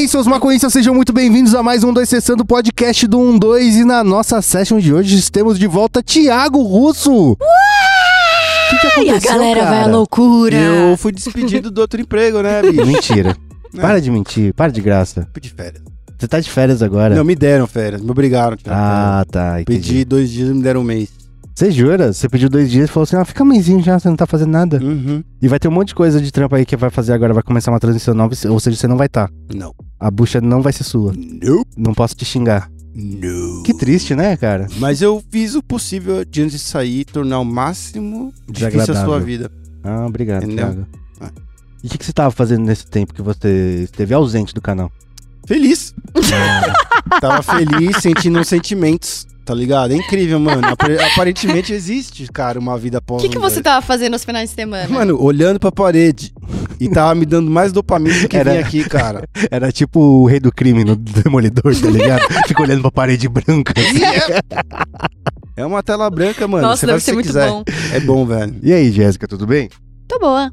aí, seus maconhistas, sejam muito bem-vindos a mais um 2 Sessando podcast do 12 e na nossa session de hoje temos de volta Thiago Russo. O que, que E aconteceu, a galera vai à cara? loucura. Eu fui despedido do outro emprego, né, bicho? Mentira. Para de mentir, para de graça. Fui de férias. Você tá de férias agora? Não, me deram férias, me obrigaram a tirar Ah, tá, entendi. Pedi dois dias e me deram um mês. Você jura? Você pediu dois dias e falou assim, ah, fica mêsinho já, você não tá fazendo nada. Uhum. E vai ter um monte de coisa de trampo aí que vai fazer agora, vai começar uma transição nova, ou seja, você não vai estar. Não. A bucha não vai ser sua. Nope. Não posso te xingar. No. Que triste, né, cara? Mas eu fiz o possível de antes de sair, tornar o máximo difícil a sua vida. Ah, obrigado, Entendeu? Thiago. Ah. E o que, que você tava fazendo nesse tempo que você esteve ausente do canal? Feliz. Tava feliz, sentindo sentimentos, tá ligado? É incrível, mano. Apare- Aparentemente existe, cara, uma vida O após que, que um você tava fazendo nos finais de semana? Mano, olhando pra parede. E tava me dando mais dopamina do que Era- aqui, cara. Era tipo o rei do crime no Demolidor, tá ligado? Fica olhando pra parede branca. assim. É uma tela branca, mano. Nossa, você deve o ser que muito quiser. bom. É bom, velho. E aí, Jéssica, tudo bem? Tô boa.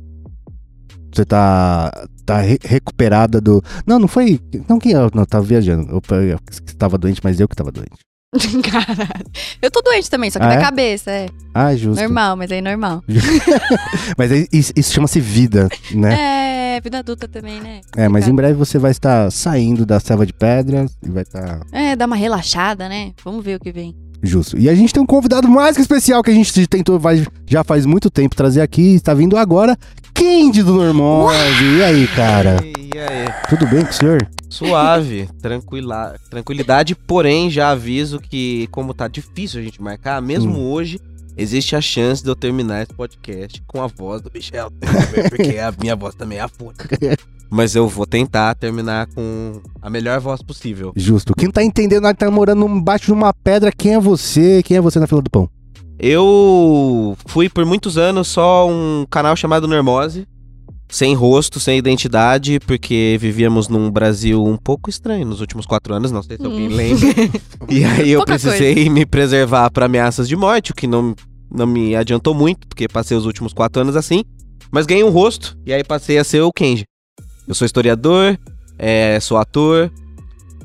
Você tá, tá re- recuperada do... Não, não foi... Não, quem eu não, tava viajando. Eu, eu, que tava doente, mas eu que tava doente. Caralho. Eu tô doente também, só que Ah, da é? cabeça, é. Ah, justo. Normal, mas aí normal. Mas aí isso, isso chama-se vida, né? É, vida adulta também, né? É, mas em breve você vai estar saindo da selva de pedras e vai estar... É, dá uma relaxada, né? Vamos ver o que vem. Justo. E a gente tem um convidado mais que especial que a gente tentou vai- já faz muito tempo trazer aqui. Está vindo agora, Candy do Normose. E aí, cara? E aí? Tudo bem com o senhor? Suave, tranquila, tranquilidade, porém já aviso que como tá difícil a gente marcar, mesmo hoje, existe a chance de eu terminar esse podcast com a voz do Michel, porque a minha voz também é afônica. Mas eu vou tentar terminar com a melhor voz possível. Justo. Quem tá entendendo, nós tá morando embaixo de uma pedra. Quem é você? Quem é você na fila do pão? Eu fui por muitos anos só um canal chamado Normose, sem rosto, sem identidade, porque vivíamos num Brasil um pouco estranho nos últimos quatro anos, não sei se alguém Hum. lembra. E aí eu Pouca precisei me preservar para ameaças de morte, o que não, não me adiantou muito, porque passei os últimos quatro anos assim. Mas ganhei um rosto, e aí passei a ser o Kenji. Eu sou historiador, é, sou ator,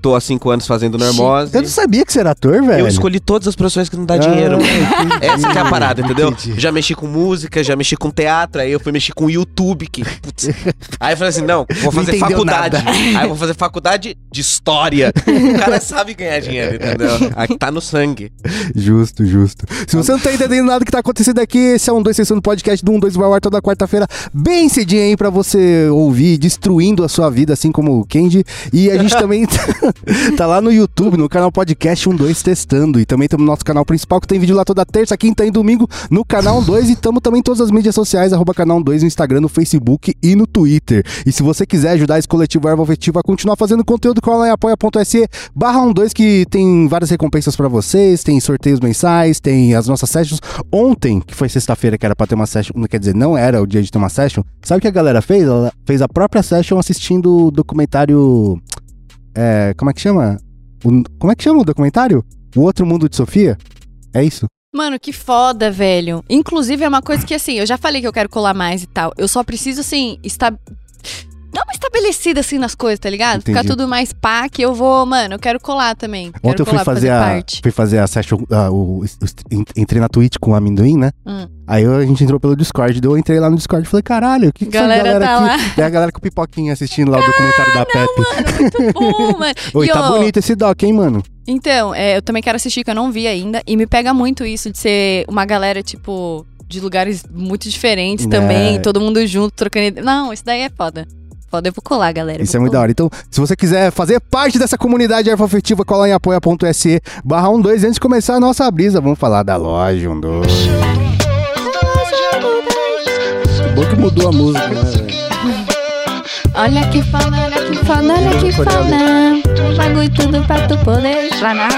tô há cinco anos fazendo normose. Eu não sabia que você era ator, velho. Eu escolhi todas as profissões que não dá dinheiro. mano. Essa que é a parada, entendeu? Entendi. Já mexi com música, já mexi com teatro, aí eu fui mexer com YouTube, que. putz. Aí eu falei assim: não, vou fazer entendeu faculdade. nada. Aí eu vou fazer faculdade de história. O cara sabe ganhar dinheiro, entendeu? Aqui tá no sangue. Justo, justo. Se você não tá entendendo nada que tá acontecendo aqui, esse é um 2 sessão do podcast do 1 2 vai ao ar toda quarta-feira, bem cedinho aí pra você ouvir, destruindo a sua vida, assim como o Candy. E a gente também tá, tá lá no YouTube, no canal Podcast 12 Testando. E também estamos no nosso canal principal, que tem vídeo lá toda terça, quinta e domingo, no canal 2. E estamos também em todas as mídias sociais, arroba canal 2 no Instagram, no Facebook e no Twitter. E se você quiser ajudar esse coletivo Erva Afetiva a continuar fazendo conteúdo, cola em apoia.se barra 12 que tem várias recompensas pra vocês, tem sorteios mensais, tem as nossas sessions. Ontem, que foi sexta-feira, que era pra ter uma session, quer dizer, não era o dia de ter uma session, sabe o que a galera fez? Ela fez a própria session assistindo o documentário. É, como é que chama? O- como é que chama o documentário? O Outro Mundo de Sofia? É isso? Mano, que foda, velho. Inclusive, é uma coisa que, assim, eu já falei que eu quero colar mais e tal. Eu só preciso, assim, estar. Dar uma estabelecida, assim, nas coisas, tá ligado? Ficar Entendi. tudo mais pá, que eu vou, mano, eu quero colar também. Quero Ontem eu fui pra fazer, a, parte. fui fazer a session, ah, o, o- en- entrei na Twitch com o amendoim, né? Hum. Aí a gente entrou pelo Discord, eu entrei lá no Discord e falei, caralho, o que, que essa Galera galera tá aqui? lá. Tem a galera com pipoquinha assistindo lá o documentário da Pepe. Mano, muito bom, mano. Oi, tá bonito esse doc, hein, mano? Então, é, eu também quero assistir, que eu não vi ainda. E me pega muito isso de ser uma galera, tipo, de lugares muito diferentes É. também, todo mundo junto, trocando ideia. Não, isso daí é foda. Foda, eu vou colar, galera. Isso é muito da colar. hora. Então, se você quiser fazer parte dessa comunidade erva afetiva, cola em apoia.se barra 12. Antes de começar a nossa brisa, vamos falar da loja 12. Bom que mudou a música, né, velho? Olha que foda, olha que foda, olha que foda. Um bagulho tudo pra tu poder explanar.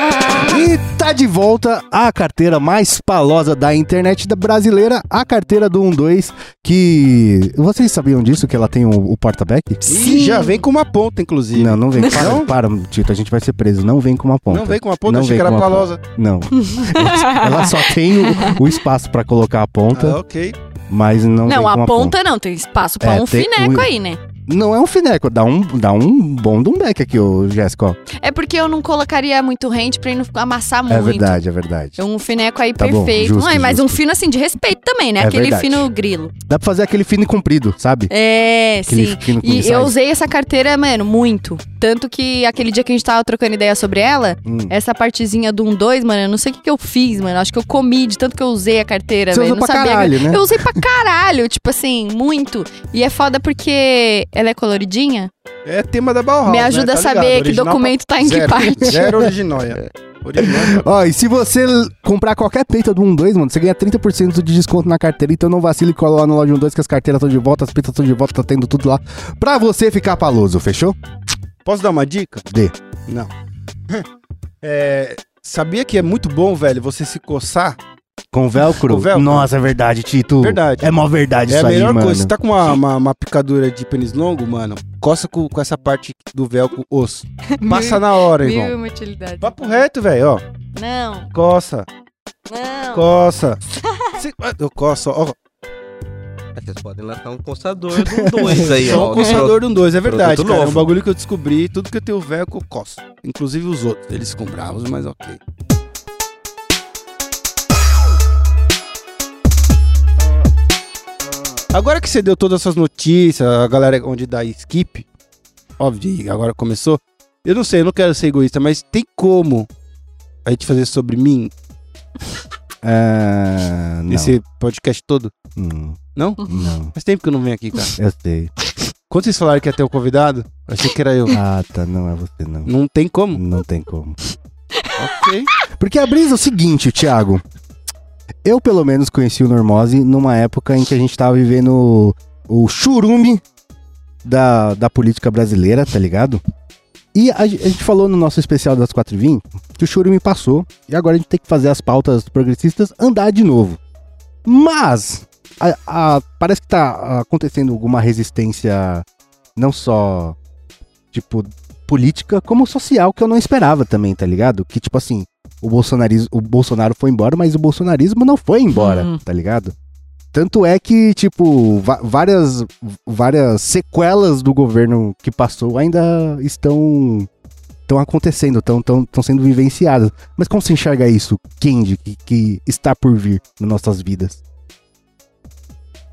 E tá de volta a carteira mais palosa da internet da brasileira, a carteira do 12, que... Vocês sabiam disso, que ela tem o, o porta-back? E já vem com uma ponta, inclusive. Não, não vem. Para, Não? para, Tito, a gente vai ser preso. Não vem com uma ponta. Não vem com uma ponta, Não achei que era palosa. Não. ela só tem o, o espaço pra colocar a ponta, Ah, ok. mas não, vem Não, com a uma ponta não, tem espaço pra É, um fineco o- aí, né? Não é um fineco, dá um, dá um bom dumbeck aqui, ô Jéssica. É porque eu não colocaria muito rente pra ele não amassar muito. É verdade, é verdade. Um fineco aí Tá bom, perfeito. justo, Ai, mas um justo. fino assim de respeito também, né? É Aquele verdade. fino grilo. Dá pra fazer aquele fino e comprido, sabe? É, Aquele sim. E eu usei essa carteira, mano, muito. Tanto que aquele dia que a gente tava trocando ideia sobre ela, Hum. essa partezinha do 1-2, mano, eu não sei o que, que eu fiz, mano. Acho que eu comi de tanto que eu usei a carteira, Você velho. usa Não pra sabia. caralho, né? Eu usei pra caralho, tipo assim, muito. E é foda porque ela é coloridinha. É tema da Bauhaus, Me né? ajuda Tá a saber ligado? que documento tá em que zero. parte. Zero originóia. Originóia. Ó, e se você comprar qualquer peita do 1-2, mano, você ganha 30% de desconto na carteira. Então não vacile e cola lá no loja 1-2 que as carteiras estão de volta, as peitas estão de volta, tá tendo tudo lá. Pra você ficar paloso, fechou? Posso dar uma dica? Dê. Não. É, sabia que é muito bom, velho, você se coçar? Com velcro? Com velcro. Nossa, é verdade, Tito. Verdade. É mó verdade é a isso aí, melhor mano. coisa. Se tá com uma, uma, uma picadura de pênis longo, mano, coça com, com essa parte do velcro osso. Passa na hora, Mil irmão. uma utilidade. Papo reto, velho, ó. Não, Coça, não. coça. Eu coço, ó. Vocês podem lançar um coçador do 2 aí, Só ó. um coçador de um dois, é verdade, cara. É um novo. bagulho que eu descobri. Tudo que eu tenho velcro, eu coço. Inclusive os outros. Eles ficam bravos, mas ok. Agora que você deu todas essas notícias, a galera onde dá skip, óbvio, agora começou. Eu não sei, eu não quero ser egoísta, mas tem como a gente fazer sobre mim É... Não. esse podcast todo? Hum, Não? não, Faz tempo que eu não venho aqui, cara. eu sei. Quando vocês falaram que ia ter um convidado, achei que era eu. Ah, tá, não é você não. Não tem como. Não tem como. Ok. Porque a brisa é o seguinte, Thiago. Eu, pelo menos, conheci o Normose numa época em que a gente tava vivendo o churume da, da política brasileira, tá ligado? E a, ge- a gente falou no nosso especial das 4h20 que o churume passou e agora a gente tem que fazer as pautas progressistas andar de novo. Mas, a- a- parece que tá acontecendo alguma resistência, não só, tipo, política, como social, que eu não esperava também, tá ligado? Que, tipo assim, o, bolsonarismo, o Bolsonaro foi embora, mas o bolsonarismo não foi embora, Uhum. tá ligado? Tanto é que, tipo, várias, várias sequelas do governo que passou ainda estão estão acontecendo, estão tão, tão sendo vivenciadas. Mas como você enxerga isso, Kendi, que, que está por vir nas nossas vidas?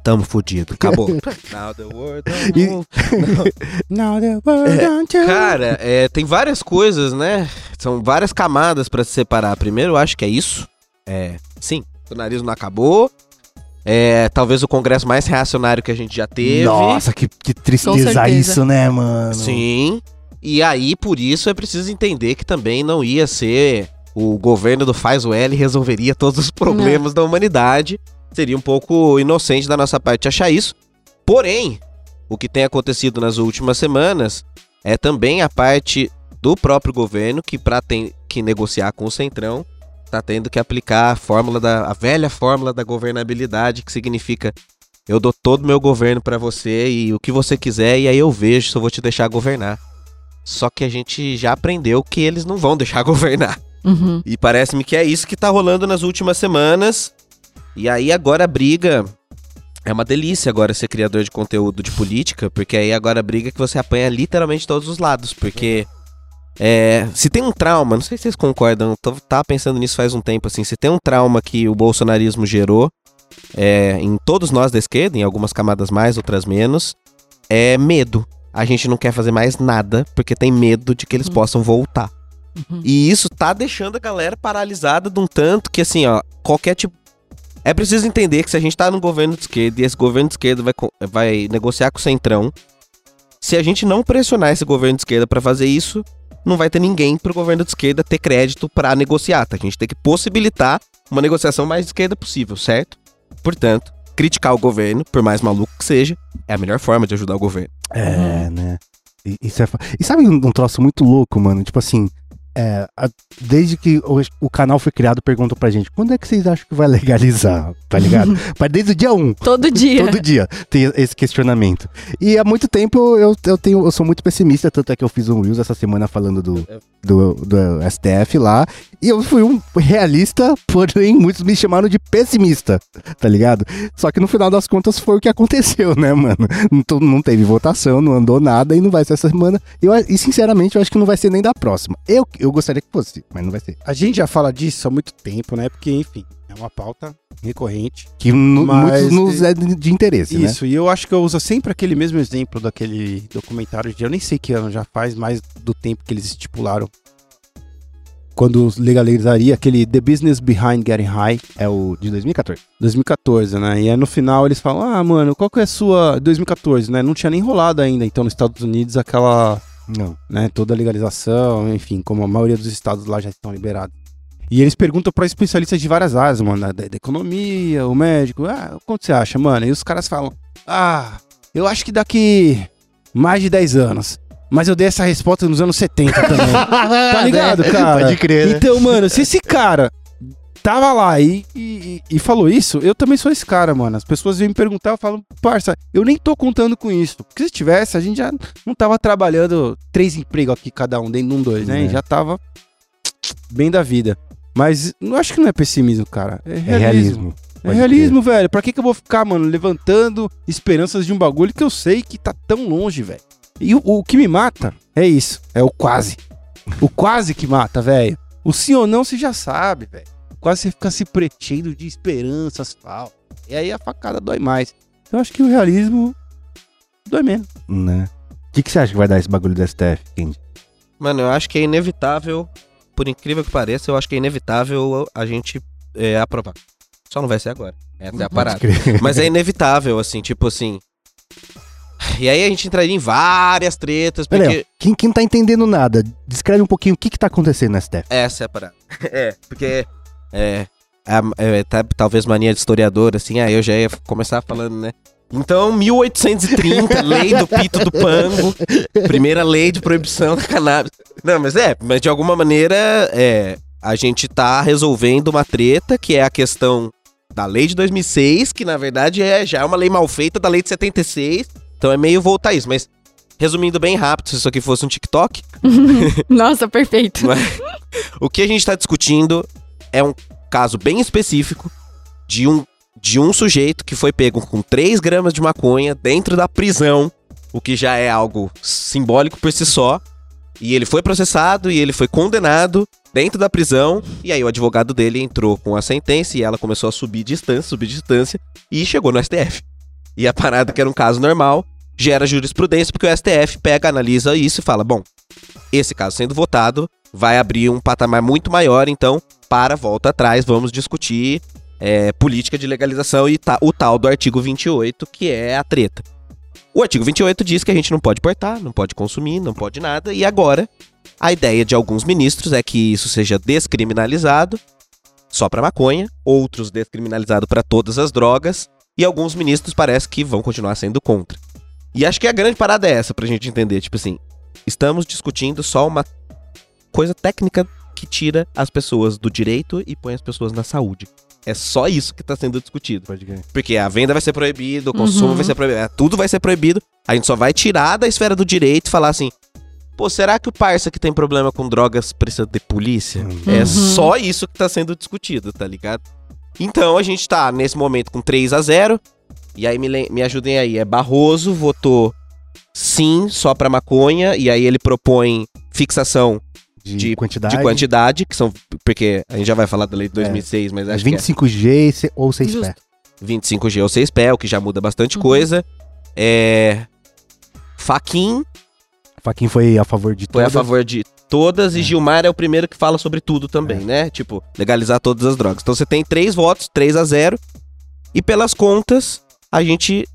Tamo fudido, acabou. Now the world don't. Now the world don't you- Cara, é, tem várias coisas, né? São várias camadas pra se separar. Primeiro, eu acho que é isso. É, sim, o nariz não acabou. É, talvez o congresso mais reacionário que a gente já teve. Nossa, que, que tristeza isso, né, mano? Sim. E aí, por isso, é preciso entender que também não ia ser o governo do faz o L resolveria todos os problemas da humanidade. Seria um pouco inocente da nossa parte achar isso. Porém, o que tem acontecido nas últimas semanas é também a parte do próprio governo que para que negociar com o Centrão tá tendo que aplicar a fórmula da a velha fórmula da governabilidade, que significa eu dou todo o meu governo pra você e o que você quiser e aí eu vejo se eu vou te deixar governar. Só que a gente já aprendeu que eles não vão deixar governar. Uhum. E parece-me que é isso que tá rolando nas últimas semanas. E aí agora a briga é uma delícia agora ser criador de conteúdo de política, porque aí agora a briga é que você apanha literalmente todos os lados, porque é, se tem um trauma, não sei se vocês concordam, tô, tava pensando nisso faz um tempo assim, se tem um trauma que o bolsonarismo gerou é, em todos nós da esquerda, em algumas camadas mais, outras menos, é medo. A gente não quer fazer mais nada porque tem medo de que eles Uhum. possam voltar. Uhum. E isso tá deixando a galera paralisada de um tanto que, assim, ó, qualquer tipo. É preciso entender que se a gente tá no governo de esquerda e esse governo de esquerda vai, vai negociar com o Centrão, se a gente não pressionar esse governo de esquerda pra fazer isso, não vai ter ninguém pro governo de esquerda ter crédito pra negociar, tá? A gente tem que possibilitar uma negociação mais de esquerda possível, certo? Portanto, criticar o governo, por mais maluco que seja, é a melhor forma de ajudar o governo. É, né? E, isso é fa- e sabe um, um troço muito louco, mano? Tipo assim, é, a- desde que o, o canal foi criado, perguntam pra gente, quando é que vocês acham que vai legalizar? Tá ligado? Mas desde o dia 1. Todo dia. Todo dia tem esse questionamento. E há muito tempo eu, eu, tenho, eu sou muito pessimista, tanto é que eu fiz um Reels essa semana falando do, do, do STF lá. E eu fui um realista, porém muitos me chamaram de pessimista, tá ligado? Só que no final das contas foi o que aconteceu, né, mano? Não, não teve votação, não andou nada e não vai ser essa semana. Eu, e sinceramente eu acho que não vai ser nem da próxima. Eu, eu gostaria que fosse, mas não vai ser. A gente já fala disso há muito tempo, né? Porque, enfim, é uma pauta recorrente. Que no, Mas- muitos nos é de, interesse, né? Isso, e eu acho que eu uso sempre aquele mesmo exemplo daquele documentário de. Eu nem sei que ano já faz, mais do tempo que eles estipularam. Quando legalizaria aquele The Business Behind Getting High, É o de 2014. 2014, né? E aí no final eles falam: Ah, mano, qual que é a sua. 2014, né? Não tinha nem rolado ainda, então, nos Estados Unidos, aquela. Não. né, toda a legalização, enfim, como a maioria dos estados lá já estão liberados. E eles perguntam para especialistas de várias áreas, mano, da, da economia, o médico, ah, quanto você acha, mano? E os caras falam, ah, eu acho que daqui mais de 10 anos. Mas eu dei essa resposta nos anos 70 também. tá ligado, cara? Pode crer, né? Então, mano, se esse cara tava lá e, e, e falou isso, eu também sou esse cara, mano. As pessoas vêm me perguntar, eu falo, parça, eu nem tô contando com isso. Porque se tivesse, a gente já não tava trabalhando três empregos aqui, cada um, dentro de um dois, né? É. Já tava bem da vida. Mas eu acho que não é pessimismo, cara. É É realismo. realismo. É realismo, velho. Pra que, que eu vou ficar, mano, levantando esperanças de um bagulho que eu sei que tá tão longe, velho? E o, o que me mata é isso. É o quase. O quase que mata, velho. O sim ou não você já sabe, velho. Quase você fica se preenchendo de esperanças, falsas. E aí a facada dói mais. Então eu acho que o realismo dói menos. Né? O que, que você acha que vai dar esse bagulho do STF, Kendi? Mano, eu acho que é inevitável, por incrível que pareça, eu acho que é inevitável a gente é, aprovar. Só não vai ser agora. Essa é a parada. Mas é inevitável, assim, tipo assim. E aí a gente entraria em várias tretas, porque. Quem, quem não tá entendendo nada, descreve um pouquinho o que que tá acontecendo no STF. Essa é a parada. é, porque. É. a- é, tá- talvez mania de historiador, assim, aí eu já ia começar falando, né? Então, 1830, lei do pito do pango, primeira lei de proibição da cannabis. Não, mas é, mas de alguma maneira, é, a gente tá resolvendo uma treta, que é a questão da lei de 2006, que na verdade é já é uma lei mal feita da lei de 76, então é meio voltar isso, mas resumindo bem rápido, se isso aqui fosse um TikTok, Nossa, perfeito. o que a gente está discutindo é um caso bem específico de um, de um sujeito que foi pego com 3 gramas de maconha dentro da prisão, o que já é algo simbólico por si só. E ele foi processado e ele foi condenado dentro da prisão. E aí o advogado dele entrou com a sentença e ela começou a subir distância, subir distância e chegou no STF. E a parada que era um caso normal gera jurisprudência porque o STF pega, analisa isso e fala: bom, esse caso sendo votado vai abrir um patamar muito maior, então para, volta atrás, vamos discutir é, política de legalização e ta- o tal do artigo 28, que é a treta. O artigo 28 diz que a gente não pode portar, não pode consumir, não pode nada, e agora a ideia de alguns ministros é que isso seja descriminalizado só para maconha, outros descriminalizado para todas as drogas, e alguns ministros parece que vão continuar sendo contra. E acho que a grande parada é essa pra gente entender, tipo assim, estamos discutindo só uma coisa técnica que tira as pessoas do direito e põe as pessoas na saúde. É só isso que tá sendo discutido. Pode crer. Porque a venda vai ser proibida, o consumo Uhum. vai ser proibido, é, tudo vai ser proibido. A gente só vai tirar da esfera do direito e falar assim: pô, será que o parça que tem problema com drogas precisa de polícia? É Uhum. só isso que tá sendo discutido, tá ligado? Então a gente tá nesse momento com 3 a 0 E aí me, me ajudem aí. É Barroso votou sim só pra maconha. E aí ele propõe fixação De, De- quantidade. de quantidade, que são. Porque a gente já vai falar da lei de 2006, mas É acho que é 25G e se- ou 6 Justo. pé. 25G ou 6 pé, o que já muda bastante Uhum. coisa. É. Faquin Faquin foi a favor de foi a todas. favor de todas e Gilmar é o primeiro que fala sobre tudo também, né? Tipo, legalizar todas as drogas. Então você tem três votos, 3 a 0 E pelas contas, a gente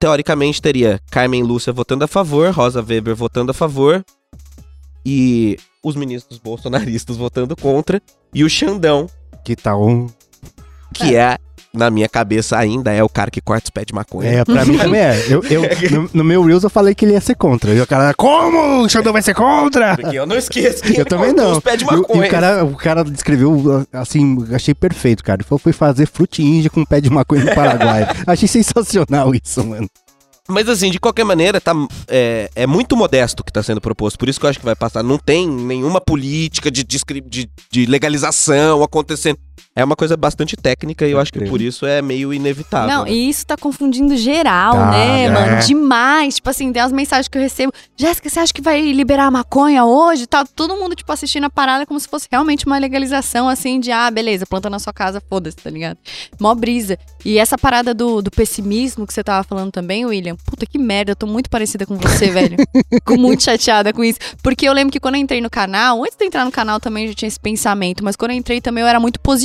teoricamente teria Carmen Lúcia votando a favor, Rosa Weber votando a favor e os ministros bolsonaristas votando contra e o Xandão, Que tá um. que é na minha cabeça ainda é o cara que corta os pés de maconha. É, pra mim também é. Eu, eu- no, no meu Reels eu falei que ele ia ser contra. E o cara, como? O Xandão vai ser contra? Porque eu não esqueço que Eu ele também não. os pés de E o- E, maconha. o cara, o cara descreveu, assim, achei perfeito, cara. Ele falou, foi fazer fruta índia com pé de maconha no Paraguai. achei sensacional isso, mano. Mas assim, de qualquer maneira, tá, é, é muito modesto o que tá sendo proposto. Por isso que eu acho que vai passar. Não tem nenhuma política de, de, de legalização acontecendo. É uma coisa bastante técnica e eu acho que por isso é meio inevitável. Não, né? e isso tá confundindo geral, Tá, né, é. mano? Demais. Tipo assim, tem as mensagens que eu recebo. Jéssica, você acha que vai liberar a maconha hoje? Tá todo mundo, tipo, assistindo a parada como se fosse realmente uma legalização, assim, de, ah, beleza, planta na sua casa, foda-se, tá ligado? Mó brisa. E essa parada do, do pessimismo que você tava falando também, William, puta que merda, eu tô muito parecida com você, velho. Fico muito chateada com isso. Porque eu lembro que quando eu entrei no canal, antes de entrar no canal também eu já tinha esse pensamento, mas quando eu entrei também eu era muito positiva,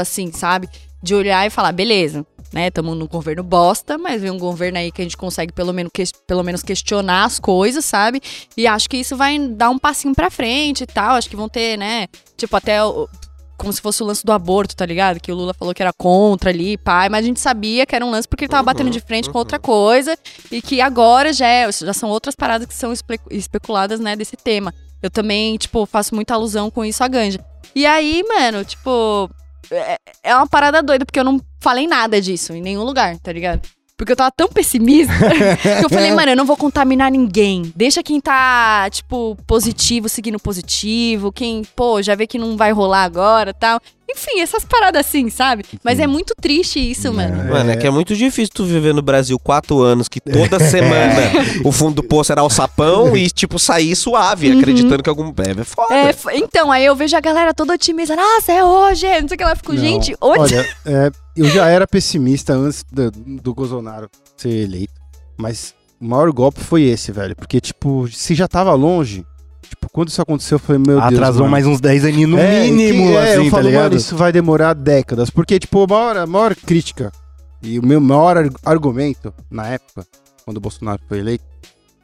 assim, sabe? De olhar e falar, beleza, né? Estamos num governo bosta, mas vem um governo aí que a gente consegue pelo menos, ques- pelo menos questionar as coisas, sabe? E acho que isso vai dar um passinho pra frente e tal. Acho que vão ter, né? Tipo, até o- como se fosse o lance do aborto, tá ligado? Que o Lula falou que era contra ali, pai, mas a gente sabia que era um lance porque ele tava batendo de frente com outra coisa e que agora já, é- já são outras paradas que são espe- especuladas, né, desse tema. Eu também, tipo, faço muita alusão com isso à ganja. E aí, mano, tipo, é, é uma parada doida, porque eu não falei nada disso em nenhum lugar, tá ligado? Porque eu tava tão pessimista que eu falei, mano, eu não vou contaminar ninguém. Deixa quem tá, tipo, positivo seguindo positivo. Quem, pô, já vê que não vai rolar agora tal. Enfim, essas paradas assim, sabe? Mas é muito triste isso, mano. Mano, é que é muito difícil tu viver no Brasil quatro anos, que toda semana o fundo do poço era o sapão e, tipo, sair suave, acreditando que algum. É, é foda. É, então, aí eu vejo a galera toda otimista. Nossa, é hoje, não sei o que lá. Eu Fico, Não, gente, hoje. Olha, é, eu já era pessimista antes do, do Bolsonaro ser eleito. Mas o maior golpe foi esse, velho. Porque, tipo, se já tava longe, tipo, quando isso aconteceu, eu falei, meu Deus. Atrasou mano. mais uns 10 aninhos no É, mínimo, é, assim, eu tá falo, ligado? Mano, isso vai demorar décadas. Porque, tipo, a maior, a maior crítica e o meu maior ar- argumento na época, quando o Bolsonaro foi eleito,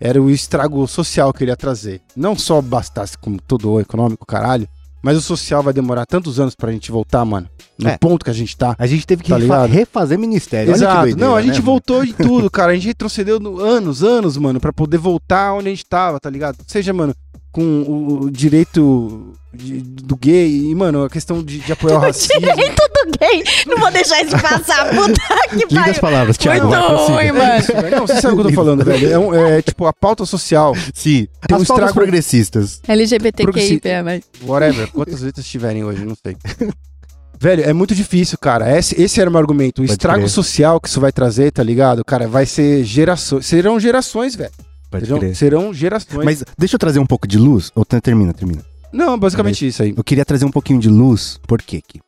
era o estrago social que ele ia trazer. Não só bastasse como todo o econômico, caralho, mas o social vai demorar tantos anos pra gente voltar, mano. No É. ponto que a gente tá. A gente teve que Tá refa- refazer ministério. Exato. doideira, não, a gente né, voltou em tudo, cara. A gente retrocedeu no- anos, anos, mano, pra poder voltar onde a gente tava, tá ligado? Seja, mano, com o, o direito de- do gay e, mano, a questão de, de apoiar o racismo. Direito do gay. Não vou deixar isso passar. Puta que Liga as pariu. palavras, Thiago. Muito ruim, mano. Isso, velho. Não, você sabe o que eu tô falando, velho. É, um- é, tipo a pauta social, Sim. Tem um As pautas estrago- progressistas. LGBTQI, mas... whatever, quantas letras tiverem hoje, não sei. Velho, é muito difícil, cara. Esse, esse era o meu argumento. O Pode estrago crer. social que isso vai trazer, tá ligado? Cara, vai ser gerações. Serão gerações, velho. Pode Serão, crer. serão gerações. Mas deixa eu trazer um pouco de luz. Ou te- termina, termina. Não, basicamente isso aí. Eu queria trazer um pouquinho de luz, por quê? Que,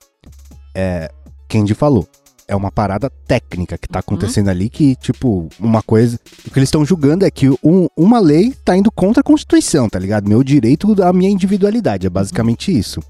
é, Kendi falou. É uma parada técnica que tá acontecendo ali que, tipo, uma coisa. O que eles estão julgando é que um- uma lei tá indo contra a Constituição, tá ligado? Meu direito da minha individualidade. É basicamente isso.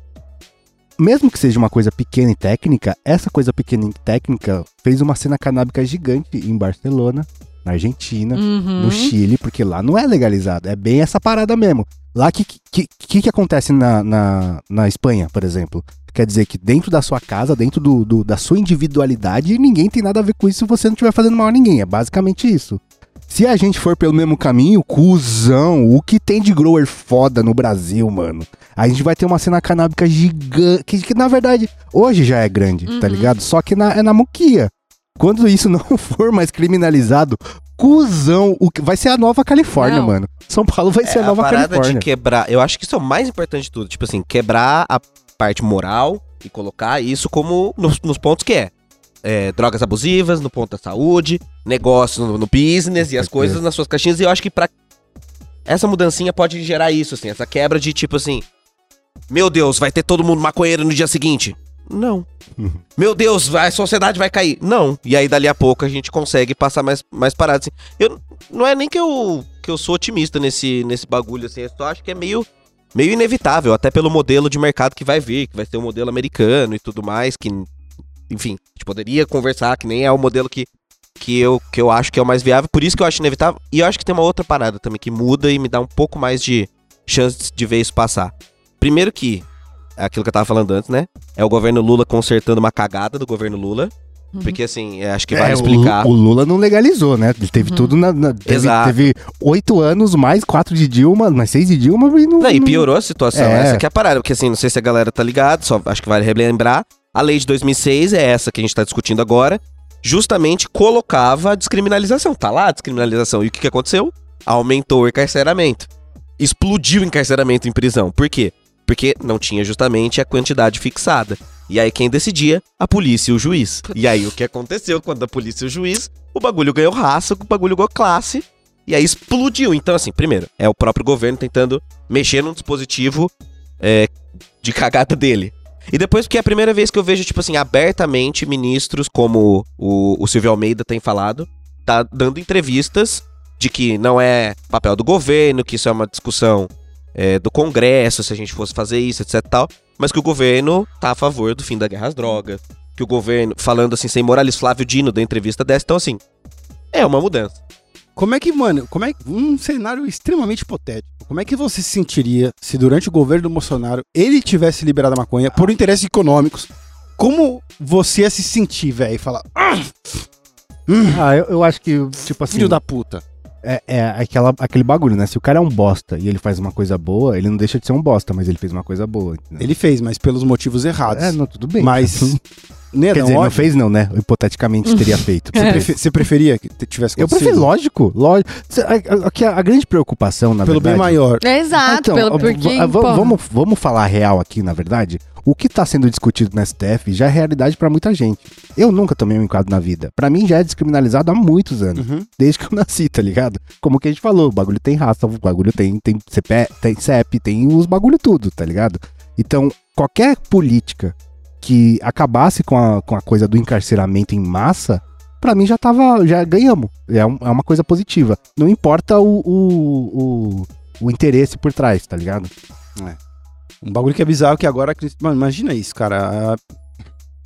Mesmo que seja uma coisa pequena e técnica, essa coisa pequena e técnica fez uma cena canábica gigante em Barcelona, na Argentina, Uhum. no Chile, porque lá não é legalizado. É bem essa parada mesmo. Lá, o que, que, que, que acontece na, na, na Espanha, por exemplo? Quer dizer que dentro da sua casa, dentro do, do- da sua individualidade, ninguém tem nada a ver com isso se você não estiver fazendo mal a ninguém. É basicamente isso. Se a gente for pelo mesmo caminho, cuzão, o que tem de grower foda no Brasil, mano? A gente vai ter uma cena canábica gigante, que, que, na verdade hoje já é grande, tá Uhum. ligado? Só que na- é na muquia. Quando isso não for mais criminalizado, cuzão, o que vai ser a nova Califórnia, Não. mano. São Paulo vai ser É, a nova parada Califórnia. de quebrar. Eu acho que isso é o mais importante de tudo. Tipo assim, quebrar a parte moral e colocar isso como nos, nos pontos que é. É, drogas abusivas, no ponto da saúde, negócio no, no business e as coisas nas suas caixinhas. E eu acho que pra. Essa mudancinha pode gerar isso, assim, essa quebra de tipo assim. Meu Deus, vai ter todo mundo maconheiro no dia seguinte? Não. Uhum. Meu Deus, a sociedade vai cair? Não. E aí, dali a pouco, a gente consegue passar mais, mais parado. Assim. Eu, não é nem que eu, que eu sou otimista nesse, nesse bagulho, assim. Eu só acho que é meio, meio inevitável, até pelo modelo de mercado que vai vir, que vai ser o modelo americano e tudo mais, que, enfim, a gente poderia conversar, que nem é o modelo que, que, eu, que eu acho que é o mais viável. Por isso que eu acho inevitável. E eu acho que tem uma outra parada também que muda e me dá um pouco mais de chance de ver isso passar. Primeiro que, aquilo que eu tava falando antes, né? É o governo Lula consertando uma cagada do governo Lula. Porque assim, é, acho que É, vale o- explicar. O, Lula não legalizou, né? Ele teve tudo na. na- teve, Exato. teve oito anos, mais quatro de Dilma, mais seis de Dilma e não. Não, e piorou a situação. É. Essa que é a parada. Porque assim, não sei se a galera tá ligada, só acho que vale relembrar. A lei de 2006 é essa que a gente tá discutindo agora. Justamente colocava a descriminalização. Tá lá a descriminalização. E o que, que aconteceu? Aumentou o encarceramento. Explodiu o encarceramento em prisão. Por quê? Porque não tinha justamente a quantidade fixada. E aí quem decidia? A polícia e o juiz. E aí o que aconteceu quando a polícia e o juiz? O bagulho ganhou raça, o bagulho ganhou classe. E aí explodiu. Então, assim, primeiro, é o próprio governo tentando mexer num dispositivo é, de cagada dele. E depois, porque é a primeira vez que eu vejo, tipo assim, abertamente ministros, como o, o Silvio Almeida tem falado, tá dando entrevistas de que não é papel do governo, que isso é uma discussão é, do Congresso, se a gente fosse fazer isso, etc e tal, mas que o governo tá a favor do fim da guerra às drogas, que o governo, falando assim, sem morales, Flávio Dino da entrevista dessa, então assim, é uma mudança. Como é que, mano, como é que. Um cenário extremamente hipotético. Como é que você se sentiria se durante o governo do Bolsonaro ele tivesse liberado a maconha por interesses econômicos? Como você ia se sentir, velho? E falar, "Ah, Ah, eu, eu acho que, tipo assim. filho da puta. É, é aquela, aquele bagulho, né? Se o cara é um bosta e ele faz uma coisa boa, ele não deixa de ser um bosta, mas ele fez uma coisa boa. entendeu? Ele fez, mas pelos motivos errados. É, não, tudo bem. Mas. Né, Quer não, dizer, não ódio. fez não, né? Hipoteticamente teria feito. Você, prefe- você preferia que tivesse Eu acontecido? prefiro, lógico, lógico. Cê- A, a- que a- a grande preocupação, na Pelo verdade... bem maior. É exato, Ah, então, pelo, porque, porra, vamos, vamos falar real aqui, na verdade. O que tá sendo discutido no STF já é realidade pra muita gente. Eu nunca tomei um enquadro na vida. Pra mim já é descriminalizado há muitos anos. Uhum. Desde que eu nasci, tá ligado? Como que a gente falou, o bagulho tem raça, o bagulho tem, tem, CP, tem CEP, tem os bagulho tudo, tá ligado? Então, qualquer política que acabasse com a, com a coisa do encarceramento em massa, pra mim já tava, já ganhamos. É, um- é uma coisa positiva. Não importa o, o, o, o interesse por trás, tá ligado? Um bagulho que é bizarro que agora. Mano, imagina isso, cara. A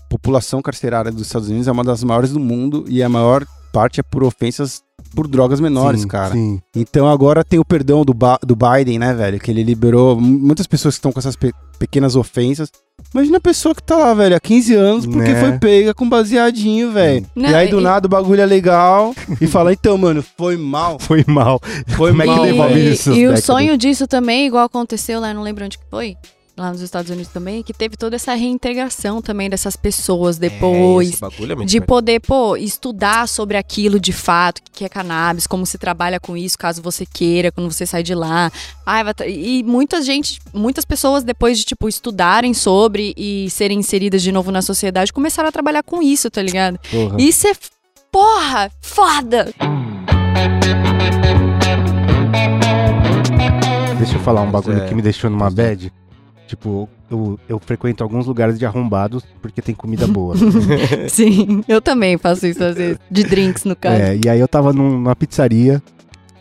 população carcerária dos Estados Unidos é uma das maiores do mundo e a maior parte é por ofensas por drogas menores, Sim, cara. Sim. Então agora tem o perdão do, Ba- do Biden, né, velho? Que ele liberou muitas pessoas que estão com essas pe- pequenas ofensas. Imagina a pessoa que tá lá, velho, há 15 anos porque Né? foi pega com baseadinho, velho. Não, E aí do e- nada o bagulho é legal e fala, então, mano, foi mal. Foi mal. Foi Como é que mal. devolve isso? E, e o sonho disso também, igual aconteceu lá, não lembro onde que foi, lá nos Estados Unidos também, que teve toda essa reintegração também dessas pessoas É, depois. esse bagulho é muito de poder, pô, estudar sobre aquilo de fato, o que é cannabis, como se trabalha com isso, caso você queira, quando você sai de lá. Ai, vai tra- e muita gente, muitas pessoas, depois de, tipo, estudarem sobre e serem inseridas de novo na sociedade, começaram a trabalhar com isso, tá ligado? Isso é, porra, foda! Deixa eu falar um bagulho é. que me deixou numa bad. Tipo, eu, eu frequento alguns lugares de arrombados porque tem comida boa. Sim, eu também faço isso às vezes, de drinks no caso. é, e aí eu tava num- numa pizzaria,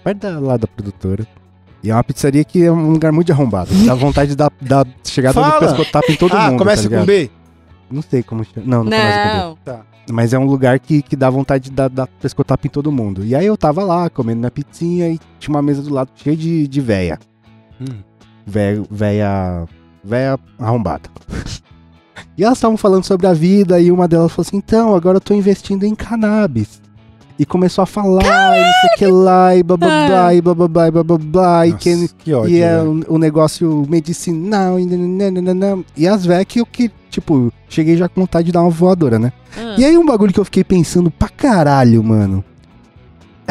perto da, lá da produtora. E é uma pizzaria que é um lugar muito de arrombado. Dá vontade de dar, dar chegar Fala! pescotapo em todo ah, mundo. começa tá com? B? Não sei como chama. Não, não, começa com B. Não. Tá. Mas é um lugar que, que dá vontade de dar, dar pescotapo em todo mundo. E aí eu tava lá, comendo minha pizzinha e tinha uma mesa do lado cheia de, de véia. Hum. Véia, véia, véia arrombada. e elas estavam falando sobre a vida e uma delas falou assim, então, agora eu tô investindo em cannabis. E começou a falar, e não sei o que lá, e blá blá blá, e blá blá blá, e blá blá blá, e que, que ódio, e é velho. um, um negócio medicinal, e, nananana. e as véias que eu que, tipo, cheguei já com vontade de dar uma voadora, né? Ah. E aí um bagulho que eu fiquei pensando pra caralho, mano.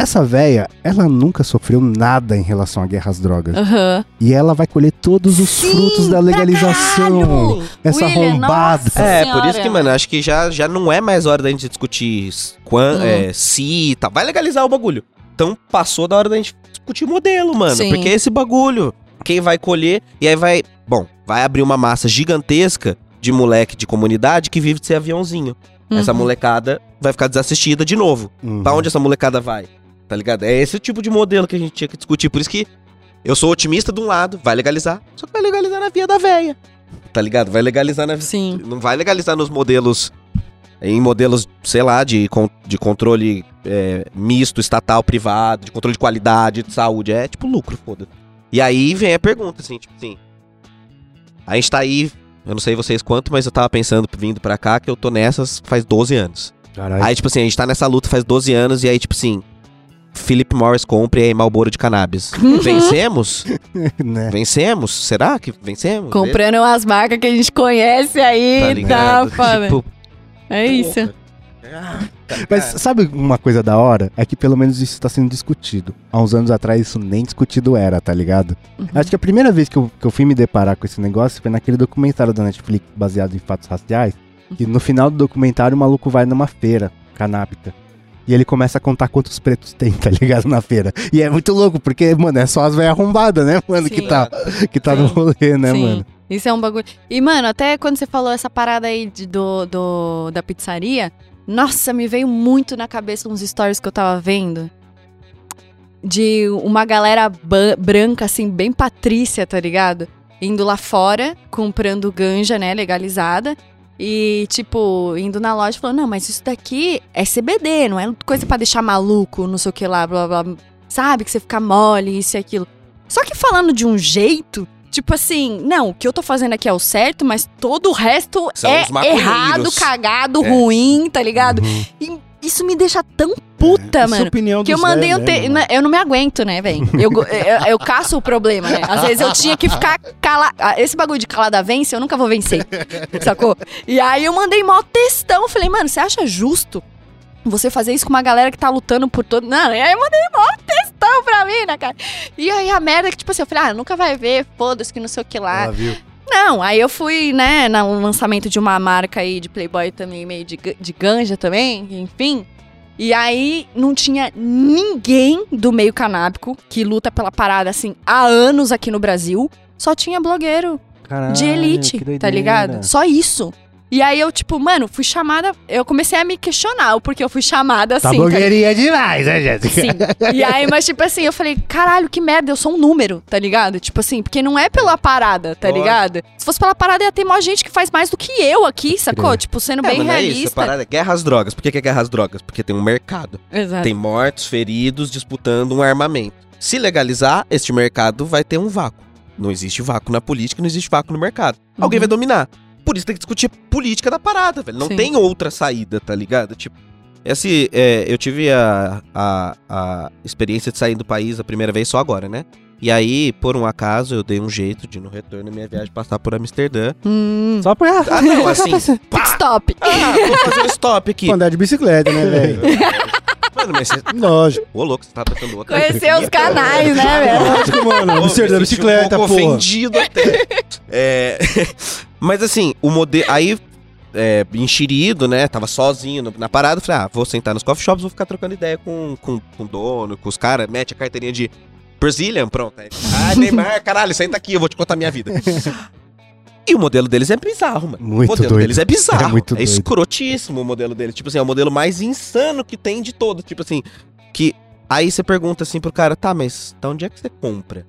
Essa véia, ela nunca sofreu nada em relação à guerra às drogas. Aham. E ela vai colher todos os Sim, frutos da legalização. caralho! Essa William, arrombada. nossa É, senhora. por isso que, mano, acho que já, já não é mais hora da gente discutir quan, Hum. é, se tá. Vai legalizar o bagulho. Então passou da hora da gente discutir modelo, mano. Sim. Porque é esse bagulho. Quem vai colher. E aí vai. Bom, vai abrir uma massa gigantesca de moleque de comunidade que vive de ser aviãozinho. Essa Uhum. molecada vai ficar desassistida de novo. Uhum. Pra onde essa molecada vai? Tá ligado? É esse tipo de modelo que a gente tinha que discutir. Por isso que eu sou otimista de um lado, vai legalizar. Só que vai legalizar na via da véia. Tá ligado? Vai legalizar na Sim. Não vai legalizar nos modelos. Em modelos, sei lá, de, de controle é, misto, estatal, privado, de controle de qualidade, de saúde. É tipo lucro, foda-se. E aí vem a pergunta, assim, tipo assim. A gente tá aí, eu não sei vocês quanto, mas eu tava pensando, vindo pra cá, que eu tô nessas faz 12 anos. Caralho. Aí, tipo assim, a gente tá nessa luta faz 12 anos e aí, tipo assim, Philip Morris compra e aí Malboro de cannabis. Vencemos? né? Vencemos? Será que vencemos? Comprando as marcas que a gente conhece aí, Tá tá, ligado? foda. Tipo, É isso. Mas sabe uma coisa da hora? É que pelo menos isso tá sendo discutido. Há uns anos atrás isso nem discutido era, tá ligado? Uhum. Acho que a primeira vez que eu, que eu fui me deparar com esse negócio foi naquele documentário da Netflix baseado em fatos raciais. Que no final do documentário o maluco vai numa feira canábica. E ele começa a contar quantos pretos tem, tá ligado? Na feira. E é muito louco, porque, mano, é só as velhas arrombadas, né, mano, que Sim. tá, que tá no rolê, né, Sim. mano? Isso é um bagulho. E, mano, até quando você falou essa parada aí de- do, do- da pizzaria, nossa, me veio muito na cabeça uns stories que eu tava vendo. De uma galera branca, assim, bem patrícia, tá ligado? Indo lá fora, comprando ganja, né, legalizada. E, tipo, indo na loja falando, não, mas isso daqui é CBD, não é coisa pra deixar maluco, não sei o que lá, blá, blá, blá. Sabe, que você fica mole, isso e aquilo. Só que falando de um jeito, tipo assim, não, o que eu tô fazendo aqui é o certo, mas todo o resto São é errado, cagado, É. ruim, tá ligado? Uhum. E isso me deixa tão puta, é a mano. opinião Que eu mandei um te... né? Eu não me aguento, né, velho? Eu, eu, eu caço o problema, né? Às vezes eu tinha que ficar calado. Esse bagulho de calada vence, eu nunca vou vencer. Sacou? E aí eu mandei mó textão. Falei, mano, você acha justo você fazer isso com uma galera que tá lutando por todo. Não, e aí eu mandei mó textão pra mim, né, cara? E aí a merda é que, tipo assim, eu falei, ah, nunca vai ver, foda-se que não sei o que lá. Ela viu. Não, aí eu fui, né, no lançamento de uma marca aí de Playboy também, meio de, de ganja também, enfim. E aí não tinha ninguém do meio canábico que luta pela parada assim há anos aqui no Brasil. Só tinha blogueiro Caralho, de elite, tá ligado? Só isso. E aí eu, tipo, mano, fui chamada. Eu comecei a me questionar o porquê eu fui chamada Tá assim. tá blogueirinha demais, né, Jéssica? Sim. E aí, mas tipo assim, eu falei, caralho, que merda, eu sou um número, tá ligado? Tipo assim, porque não é pela parada, tá Lógico. ligado? Se fosse pela parada, ia ter maior gente que faz mais do que eu aqui, sacou? Tipo, sendo É, bem mas não é isso, a realista. parada é guerra às drogas. Por que, que é guerra às drogas? Porque tem um mercado. Exato. Tem mortos, feridos, disputando um armamento. Se legalizar, este mercado vai ter um vácuo. Não existe vácuo na política, não existe vácuo no mercado. Alguém Uhum. vai dominar. Por isso tem que discutir política da parada, velho. Não Sim. tem outra saída, tá ligado? Tipo, esse, é, eu tive a, a, a experiência de sair do país a primeira vez só agora, né? E aí, por um acaso, eu dei um jeito de, no retorno da minha viagem, passar por Amsterdã. Hum. Só pra... Ah, não, assim, pá! stop. Ah, vou fazer um stop aqui. Pra andar de bicicleta, né, velho? Mano, mas você... Lógico. Ô, louco, você tá tocando outra. Conhecer os canais, né, velho? Lógico, mano. Pô, Amsterdã, bicicleta, um porra. ofendido até. É, Mas assim, o modelo. Aí, é, enxerido, né? Tava sozinho na parada. Falei, ah, vou sentar nos coffee shops, vou ficar trocando ideia com, com, com o dono, com os caras. Mete a carteirinha de Brazilian, pronto. Aí, ah, Neymar, caralho, senta aqui, eu vou te contar a minha vida. E o modelo deles é bizarro, mano. Muito o modelo doido. deles é bizarro. É muito é escrotíssimo o modelo deles. Tipo assim, é o modelo mais insano que tem de todo. Tipo assim, que aí você pergunta assim pro cara, tá, mas da onde é que você compra?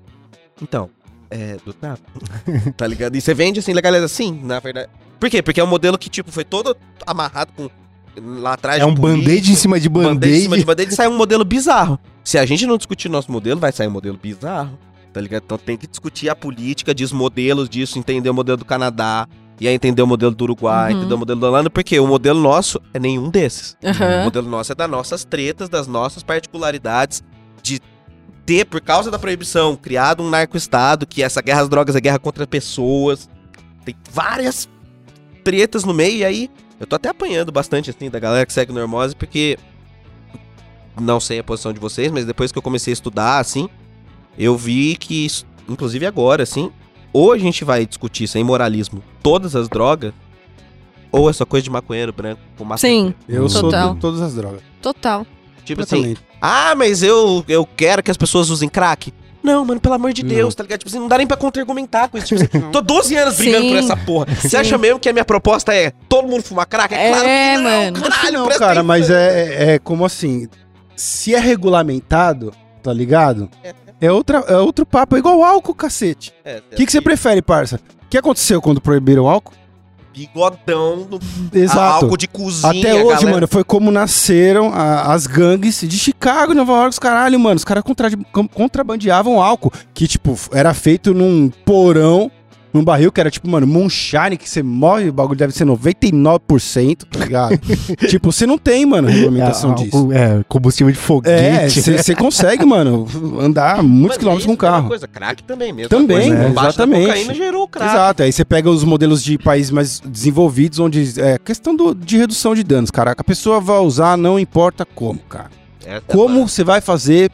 Então, é do tráfico. tá ligado? E você vende assim, legaliza assim, na verdade. Por quê? Porque é um modelo que, tipo, foi todo amarrado com. Lá atrás É um band-aid em cima de band-aid em band-aid. cima de band-aid sai um modelo bizarro. Se a gente não discutir nosso modelo, vai sair um modelo bizarro. Tá ligado? Então tem que discutir a política disso, modelos disso, entender o modelo do Canadá, e aí entender o modelo do Uruguai, Uhum. entender o modelo da Holanda, porque o modelo nosso é nenhum desses. O Aham. modelo nosso é das nossas tretas, das nossas particularidades, de ter, por causa da proibição, criado um narco-estado, que essa guerra às drogas é guerra contra pessoas. Tem várias tretas no meio, e aí eu tô até apanhando bastante, assim, da galera que segue Normose, porque não sei a posição de vocês, mas depois que eu comecei a estudar, assim, eu vi que, inclusive agora, assim, ou a gente vai discutir sem moralismo todas as drogas, ou é só coisa de maconheiro branco com. Sim, Eu sou Total. de todas as drogas. total. Tipo assim, ah, mas eu, eu quero que as pessoas usem crack. Não, mano, pelo amor de Não. Deus, tá ligado? Tipo assim, não dá nem pra contra-argumentar com isso. Tipo assim, tô 12 anos brigando Sim. por essa porra. Você Sim. acha mesmo que a minha proposta é todo mundo fumar crack? É, claro que não, mano. Caralho, não, cara, mas atenção. é, é como assim, se é regulamentado, tá ligado? É, outra, é outro papo, é igual álcool, cacete. É, O que, que você prefere, parça? O que aconteceu quando proibiram o álcool? Bigodão no Exato. álcool de cozinha. Até hoje, galera. mano, foi como nasceram a- as gangues de Chicago Nova York, os caralho, mano. Os caras contra- contrabandeavam álcool, que, tipo, era feito num porão num barril que era tipo, mano, moonshine, que você morre, o bagulho deve ser 99%, tá ligado? tipo, você não tem, mano, regulamentação Ah, disso. É, combustível de É, foguete. você consegue, mano, andar muitos Mano, quilômetros com isso é uma carro. Coisa, crack também mesmo. Também, coisa, né? exatamente. cocaína gerou crack. Exato, aí você pega os modelos de países mais desenvolvidos, onde é questão do- de redução de danos, cara. A pessoa vai usar, não importa como, cara. Essa é Como a- você vai fazer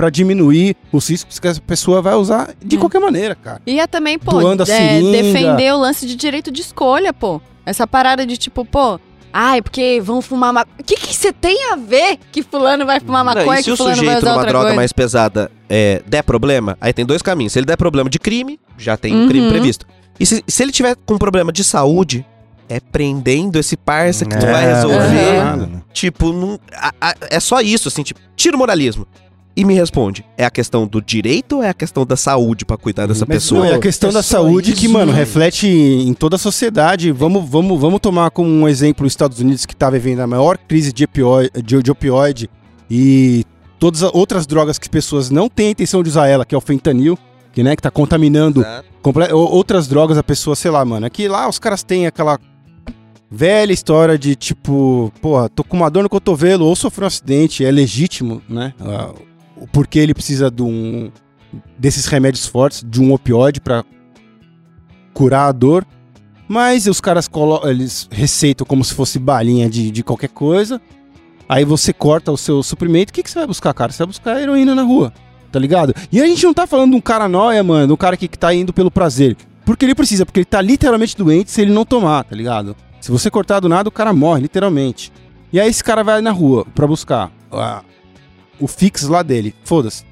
pra diminuir os riscos que essa pessoa vai usar de Hum. qualquer maneira, cara. Ia também, pô, Doando a é, seringa. defender o lance de direito de escolha, pô. Essa parada de tipo, pô, ai, porque vão fumar maconha. O que que você tem a ver que fulano vai fumar Não, maconha e e se que o sujeito numa droga coisa? mais pesada é, der problema, aí tem dois caminhos. Se ele der problema de crime, já tem um Uhum. crime previsto. E se, se ele tiver com problema de saúde, é prendendo esse parça que tu vai É, resolver. Uhum. Tipo, não- a- a- é só isso, assim, tipo, tira o moralismo. E me responde, é a questão do direito ou é a questão da saúde pra cuidar dessa Mas pessoa? não, é a questão é da saúde que, isso, mano, né? reflete em toda a sociedade. Vamos, vamos, vamos tomar como um exemplo os Estados Unidos, que tá vivendo a maior crise de opioide, de, de opioide e todas as outras drogas que as pessoas não têm a intenção de usar ela, que é o fentanil, que, né, que tá contaminando outras drogas a pessoa, sei lá, mano. É que lá os caras têm aquela velha história de tipo, porra, tô com uma dor no cotovelo ou sofri um acidente, é legítimo, né? O porquê ele precisa de um desses remédios fortes, de um opioide pra curar a dor. Mas os caras eles receitam como se fosse balinha de, de qualquer coisa. Aí você corta o seu suprimento. O que, que você vai buscar, cara? Você vai buscar heroína na rua, tá ligado? E a gente não tá falando de um cara nóia, mano, um cara que, que tá indo pelo prazer. Porque ele precisa, porque ele tá literalmente doente se ele não tomar, tá ligado? Se você cortar do nada, o cara morre, literalmente. E aí esse cara vai na rua pra buscar o fix lá dele. Foda-se.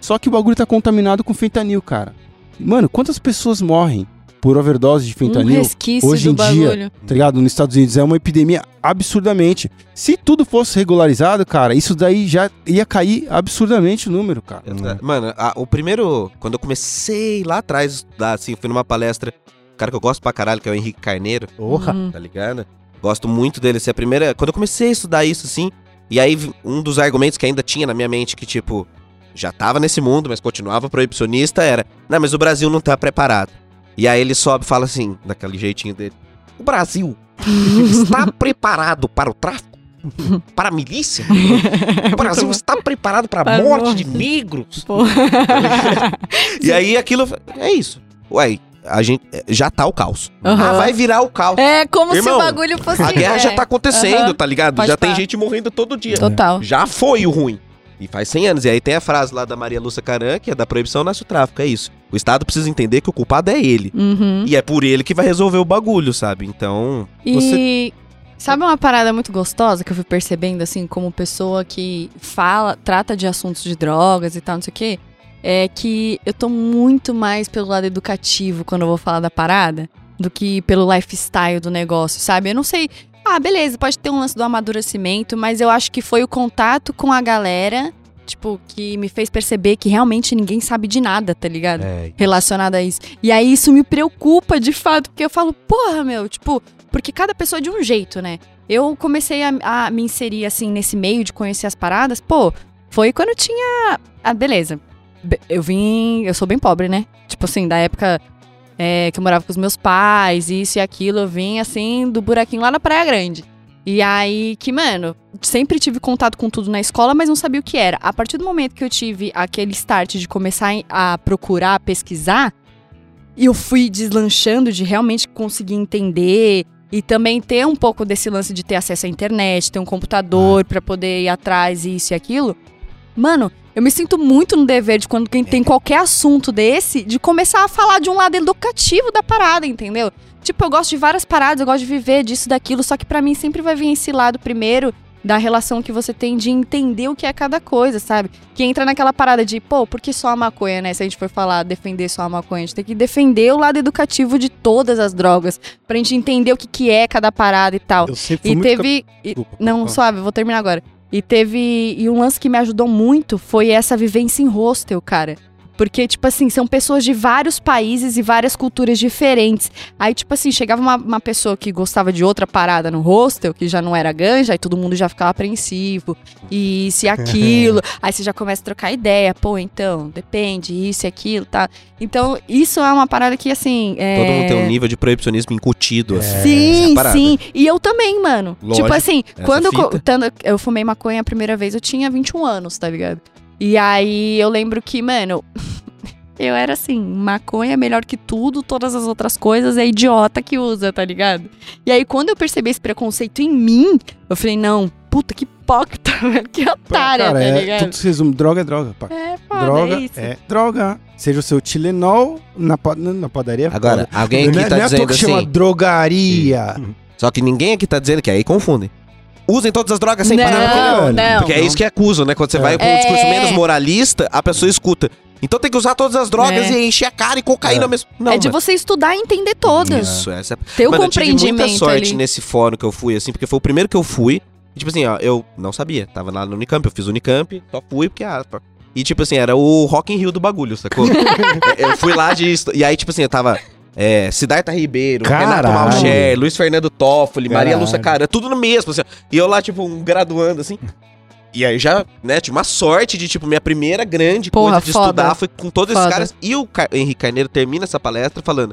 Só que o bagulho tá contaminado com fentanil, cara. Mano, quantas pessoas morrem por overdose de Um fentanil? resquício hoje em dia, bagulho. tá ligado? Nos Estados Unidos é uma epidemia absurdamente. Se tudo fosse regularizado, cara, isso daí já ia cair absurdamente o número, cara. Exato. Mano, a- o primeiro. Quando eu comecei lá atrás assim, fui numa palestra. Um cara que eu gosto pra caralho, que é o Henrique Carneiro, Porra. Uhum. tá ligado? Gosto muito dele. Assim, a primeira. Quando eu comecei a estudar isso, assim. E aí, um dos argumentos que ainda tinha na minha mente, que, tipo, já tava nesse mundo, mas continuava proibicionista, era. Não, mas o Brasil não tá preparado. E aí ele sobe e fala assim, daquele jeitinho dele. O Brasil está preparado para o tráfico? Para a milícia? O Brasil está preparado para a morte morte. de negros? E aí aquilo. É isso. Ué, a gente. Já tá o caos. Aham. Ah, vai virar o caos. É como se Irmão, o bagulho fosse. A guerra é, já tá acontecendo, Aham. tá ligado? Pode já tem pá. gente morrendo todo dia. Total. Já foi o ruim. E faz 100 anos. E aí tem a frase lá da Maria Lúcia Caran, que é da proibição nasce o tráfico. É isso. O Estado precisa entender que o culpado é ele. Uhum. E é por ele que vai resolver o bagulho, sabe? Então. E sabe uma parada muito gostosa que eu fui percebendo, assim, como pessoa que fala, trata de assuntos de drogas e tal, não sei o quê? É que eu tô muito mais pelo lado educativo quando eu vou falar da parada do que pelo lifestyle do negócio, sabe? Eu não sei. Ah, beleza, pode ter um lance do amadurecimento, mas eu acho que foi o contato com a galera, tipo, que me fez perceber que realmente ninguém sabe de nada, tá ligado? É. relacionada a isso. E aí isso me preocupa de fato, porque eu falo, porra, meu, tipo, porque cada pessoa é de um jeito, né? Eu comecei a, a me inserir assim nesse meio de conhecer as paradas, pô, foi quando eu tinha. Ah, beleza. Eu vim. Eu sou bem pobre, né? Tipo assim, da época é, que eu morava com os meus pais, isso e aquilo, eu vim assim do buraquinho lá na Praia Grande. E aí que, mano, sempre tive contato com tudo na escola, mas não sabia o que era. A partir do momento que eu tive aquele start de começar a procurar, a pesquisar, e eu fui deslanchando de realmente conseguir entender e também ter um pouco desse lance de ter acesso à internet, ter um computador pra poder ir atrás isso e aquilo. Mano, eu me sinto muito no dever de quando quem tem qualquer assunto desse, de começar a falar de um lado educativo da parada, entendeu? Tipo, eu gosto de várias paradas, eu gosto de viver disso, daquilo, só que pra mim sempre vai vir esse lado primeiro da relação que você tem de entender o que é cada coisa, sabe? Que entra naquela parada de, pô, por que só a maconha, né? Se a gente for falar, defender só a maconha, a gente tem que defender o lado educativo de todas as drogas, pra gente entender o que, que é cada parada e tal. Eu sempre fui E muito teve. e- Desculpa, não, suave, vou terminar agora. E teve. E um lance que me ajudou muito foi essa vivência em hostel, cara. Porque, tipo assim, são pessoas de vários países e várias culturas diferentes. Aí, tipo assim, chegava uma, uma pessoa que gostava de outra parada no hostel, que já não era ganja, aí todo mundo já ficava apreensivo. E isso e aquilo. aí você já começa a trocar ideia. Pô, então, depende, isso e aquilo, tá? Então, isso é uma parada que, assim. É... Todo mundo tem um nível de proibicionismo incutido, assim. Sim, parada. sim. E eu também, mano. Lógico, tipo assim, quando eu, eu fumei maconha a primeira vez, eu tinha 21 anos, tá ligado? E aí eu lembro que, mano, eu era assim, maconha é melhor que tudo, todas as outras coisas é idiota que usa, tá ligado? E aí quando eu percebi esse preconceito em mim, eu falei, não, puta que hipócrita, que otária, Cara, tá é, ligado? tudo se resume. Droga é droga, pá. É, foda, droga é isso. é droga. Seja o seu Tilenol na, na padaria. Agora, foda. alguém não aqui é, tá não é à toa dizendo que chama assim. drogaria. Só que ninguém aqui tá dizendo que aí confundem. Usem todas as drogas sem não, parar. não. Porque é isso que acusam, né? Quando você É. vai com um É. discurso menos moralista, a pessoa escuta. Então tem que usar todas as drogas É. e encher a cara e cocaína É. mesmo. Não, é de mano. você estudar e entender todas. Isso, essa é Ter o Mano, eu tive muita compreendimento sorte ali. nesse fórum que eu fui, assim, porque foi o primeiro que eu fui. E, tipo assim, ó, eu não sabia. Tava lá no Unicamp, eu fiz Unicamp, só fui porque, ah, pá. E, tipo assim, era o Rock in Rio do bagulho, sacou? É, eu fui lá de... E aí, tipo assim, eu tava... É, Siddhartha Ribeiro, Renato Caralho. Malcher, Luiz Fernando Toffoli, Maria Caralho. Lúcia Cara, tudo no mesmo, assim. E eu lá, tipo, um graduando, assim. E aí já, né, tive uma sorte de, tipo, minha primeira grande Porra, coisa de foda. estudar foi com todos esses Foda. caras. E o Ca- Henrique Carneiro termina essa palestra falando: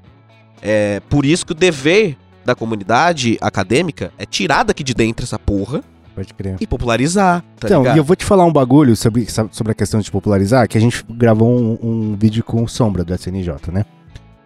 é por isso que o dever da comunidade acadêmica é tirar daqui de dentro essa porra Pode crer. e popularizar, tá então, ligado? e eu vou te falar um bagulho sobre, sobre a questão de popularizar, que a gente gravou um, um vídeo com o Sombra do SNJ, né?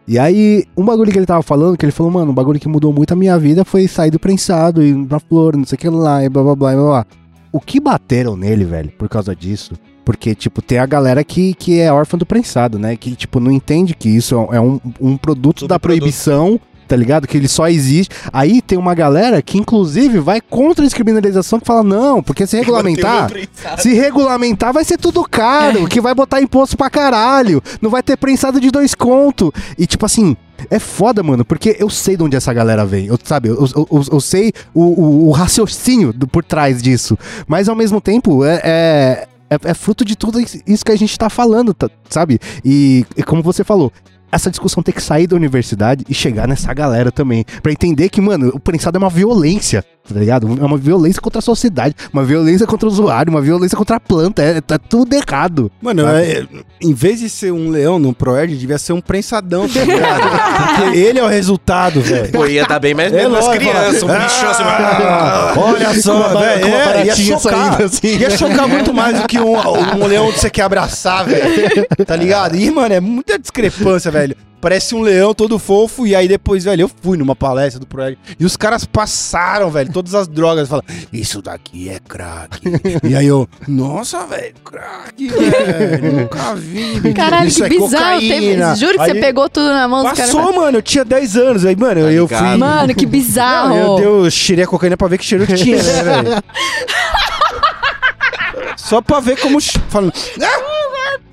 E aí, um bagulho que ele tava falando, que ele falou, mano, um bagulho que mudou muito a minha vida foi sair do prensado, ir pra flor, não sei o que lá, e blá blá blá blá blá. O que bateram nele, velho, por causa disso? Porque, tipo, tem a galera que, que é órfã do prensado, né? Que, tipo, não entende que isso é um, um produto da Subproduto. proibição, tá ligado? Que ele só existe. Aí tem uma galera que, inclusive, vai contra a descriminalização, que fala, não, porque se regulamentar... Se regulamentar, vai ser tudo caro, que vai botar imposto pra caralho, não vai ter prensado de dois conto. E tipo assim, é foda, mano, porque eu sei de onde essa galera vem, eu, sabe? Eu, eu, eu- eu sei o, o- o raciocínio do- por trás disso, mas ao mesmo tempo é. é é, é fruto de tudo isso que a gente tá falando, tá- sabe? E, e como você falou, essa discussão tem que sair da universidade e chegar nessa galera também. Pra entender que, mano, o prensado é uma violência, tá ligado? É uma violência contra a sociedade, uma violência contra o usuário, uma violência contra a planta. É, tá tudo errado. Mano, é- em vez de ser um leão no Proerd, devia ser um prensadão, tá ligado? Porque ele é o resultado, velho. Pô, ia dar bem mais É nas crianças, um bicho assim. Ah, olha Com só, velho. É, ia chocar. saindo assim, Ia né? chocar muito mais do que um, um leão que você quer abraçar, velho. Tá ligado? E, mano, é muita discrepância, velho. Parece um leão todo fofo, e aí depois, velho, eu fui numa palestra do Proerd. E os caras passaram, velho, todas as drogas. Falam, isso daqui é crack. e aí eu, nossa, velho, crack, velho. Nunca vi. Caralho, isso que é bizarro. Teve, juro que Aí você pegou tudo na mão dos caras. Passou, mano, eu tinha 10 anos. Aí, mano, Tá eu fui. Mano, que Não, bizarro. eu, dei, eu cheirei a cocaína pra ver que cheiro que tinha, né, velho? Só pra ver como.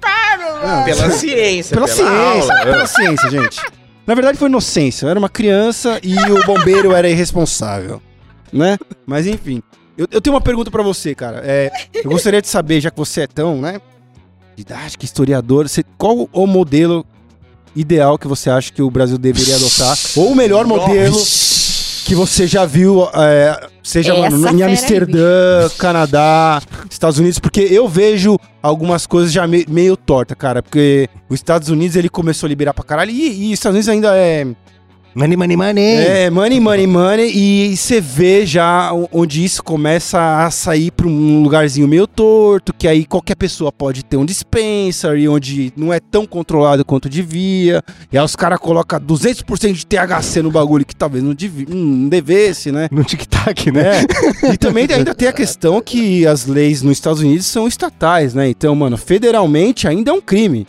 Falando, Pela ciência, pela ciência, aula. pela ciência, gente. Na verdade foi inocência. Eu era uma criança e o bombeiro era irresponsável, né? Mas enfim. Eu, eu tenho uma pergunta pra você, cara. É, eu gostaria de saber, já que você é tão, né? Didático, historiador, você, qual o modelo ideal que você acha que o Brasil deveria adotar? Ou o melhor modelo que você já viu, é, seja Essa em fera aí, Amsterdã, Canadá, Estados Unidos, porque eu vejo algumas coisas já me- meio torta, cara, porque os Estados Unidos ele começou a liberar pra caralho e, e os Estados Unidos ainda é, Money, money, money. é money, money, money e você vê já onde isso começa a sair pra um lugarzinho meio torto, que aí qualquer pessoa pode ter um dispensary, onde não é tão controlado quanto devia, e aí os caras colocam 200% de THC no bagulho que talvez não, devia, não devesse, né? No tic-tac, né? É. E também ainda tem a questão que as leis nos Estados Unidos são estatais, né? Então, mano, federalmente ainda é um crime.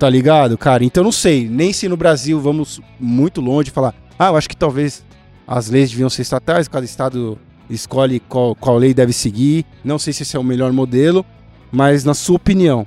Tá ligado, cara? Então não sei, nem se no Brasil vamos muito longe falar, ah, eu acho que talvez as leis deviam ser estatais, cada estado escolhe qual, qual lei deve seguir. Não sei se esse é o melhor modelo, mas na sua opinião,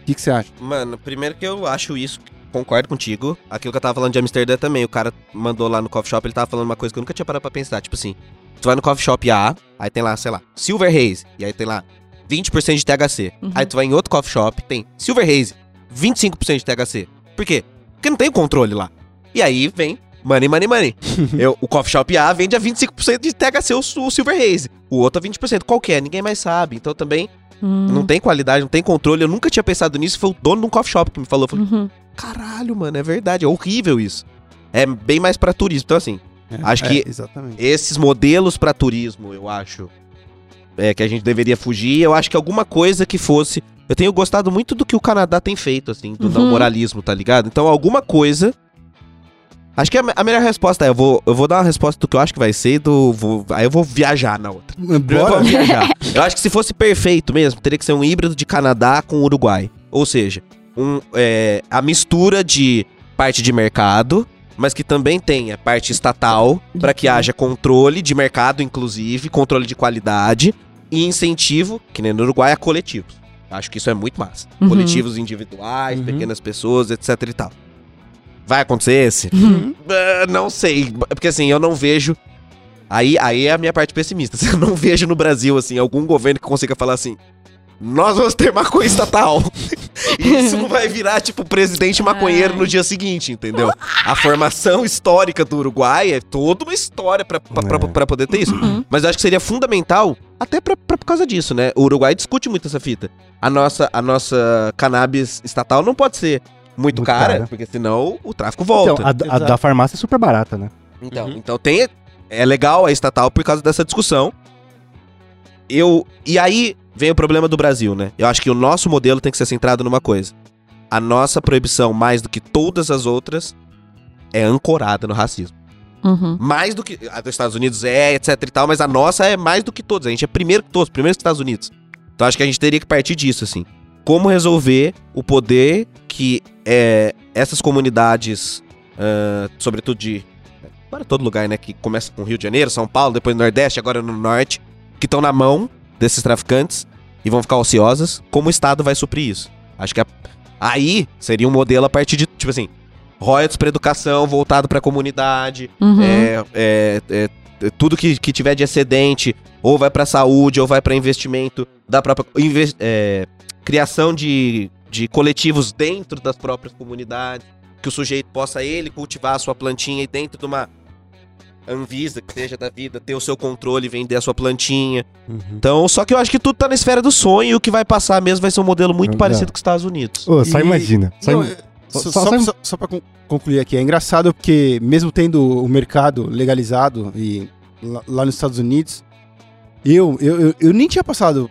o que, que você acha? Mano, primeiro que eu acho isso, concordo contigo. Aquilo que eu tava falando de Amsterdã também, o cara mandou lá no coffee shop, ele tava falando uma coisa que eu nunca tinha parado pra pensar. Tipo assim, tu vai no coffee shop A, aí tem lá, sei lá, Silver Haze, e aí tem lá 20% de THC. Uhum. Aí tu vai em outro coffee shop, tem Silver Haze, 25% de THC. Por quê? Porque não tem controle lá. E aí vem money, money, money. Eu, o Coffee Shop A vende a 25% de THC o, o Silver Haze. O outro a 20%. Qual que é? Ninguém mais sabe. Então também Hum. não tem qualidade, não tem controle. Eu nunca tinha pensado nisso. Foi o dono de um coffee shop que me falou. Eu falei, Uhum. caralho, mano, é verdade. É horrível isso. É bem mais pra turismo. Então assim, Acho É, que- Exatamente. esses modelos pra turismo, eu acho é, que a gente deveria fugir. Eu acho que alguma coisa que fosse. Eu tenho gostado muito do que o Canadá tem feito, assim, do Uhum. moralismo, tá ligado? Então, alguma coisa. Acho que a, a melhor resposta é: eu vou, eu vou dar uma resposta do que eu acho que vai ser, e do, vou- aí eu vou viajar na outra. Eu Bora. vou viajar. eu acho que se fosse perfeito mesmo, teria que ser um híbrido de Canadá com Uruguai. Ou seja, um, é, a mistura de parte de mercado, mas que também tenha parte estatal, para que haja controle de mercado, inclusive, controle de qualidade e incentivo, que nem no Uruguai, a coletivos. Acho que isso é muito massa. Uhum. Coletivos individuais, Uhum. pequenas pessoas, etc e tal. Vai acontecer esse? Uhum. Ah, não sei, porque assim, eu não vejo. Aí, aí é a minha parte pessimista. Eu não vejo no Brasil, assim, algum governo que consiga falar assim. Nós vamos ter maconha estatal. Isso não vai virar, tipo, presidente maconheiro Ai. no dia seguinte, entendeu? A formação histórica do Uruguai é toda uma história pra- É. poder ter isso. Uhum. Mas eu acho que seria fundamental, até pra, pra- por causa disso, né? O Uruguai discute muito essa fita. A nossa, a nossa cannabis estatal não pode ser muito, Muito cara, cara. porque senão o tráfico volta. Então, a, a da farmácia é super barata, né? Então, Uhum. então tem é legal a estatal por causa dessa discussão. Eu e aí vem o problema do Brasil, né? Eu acho que o nosso modelo tem que ser centrado numa coisa. A nossa proibição, mais do que todas as outras, é ancorada no racismo. Uhum. Mais do que a dos Estados Unidos é, etc e tal, mas a nossa é mais do que todas. A gente é primeiro que todos, primeiro que os Estados Unidos. Então acho que a gente teria que partir disso, assim. Como resolver o poder que é, essas comunidades, ah, sobretudo de. Para todo lugar, né? Que começa com Rio de Janeiro, São Paulo, depois no Nordeste, agora no Norte, que estão na mão desses traficantes e vão ficar ociosas. Como o Estado vai suprir isso? Acho que a- aí seria um modelo a partir de, tipo assim, royalties para educação voltado para a comunidade, Uhum. é, é, é, é, tudo que, que tiver de excedente, ou vai pra saúde, ou vai pra investimento da própria. é, criação de, de coletivos dentro das próprias comunidades, que o sujeito possa ele cultivar a sua plantinha e dentro de uma Anvisa, que seja da vida, ter o seu controle e vender a sua plantinha. Então, só que eu acho que tudo tá na esfera do sonho e o que vai passar mesmo vai ser um modelo muito É. parecido com os Estados Unidos. Ô, só E- imagina. Só Não, im- só- só, só- só, só- con- concluir aqui, é engraçado porque mesmo tendo o mercado legalizado e lá, lá nos Estados Unidos, eu, eu, eu, eu nem tinha passado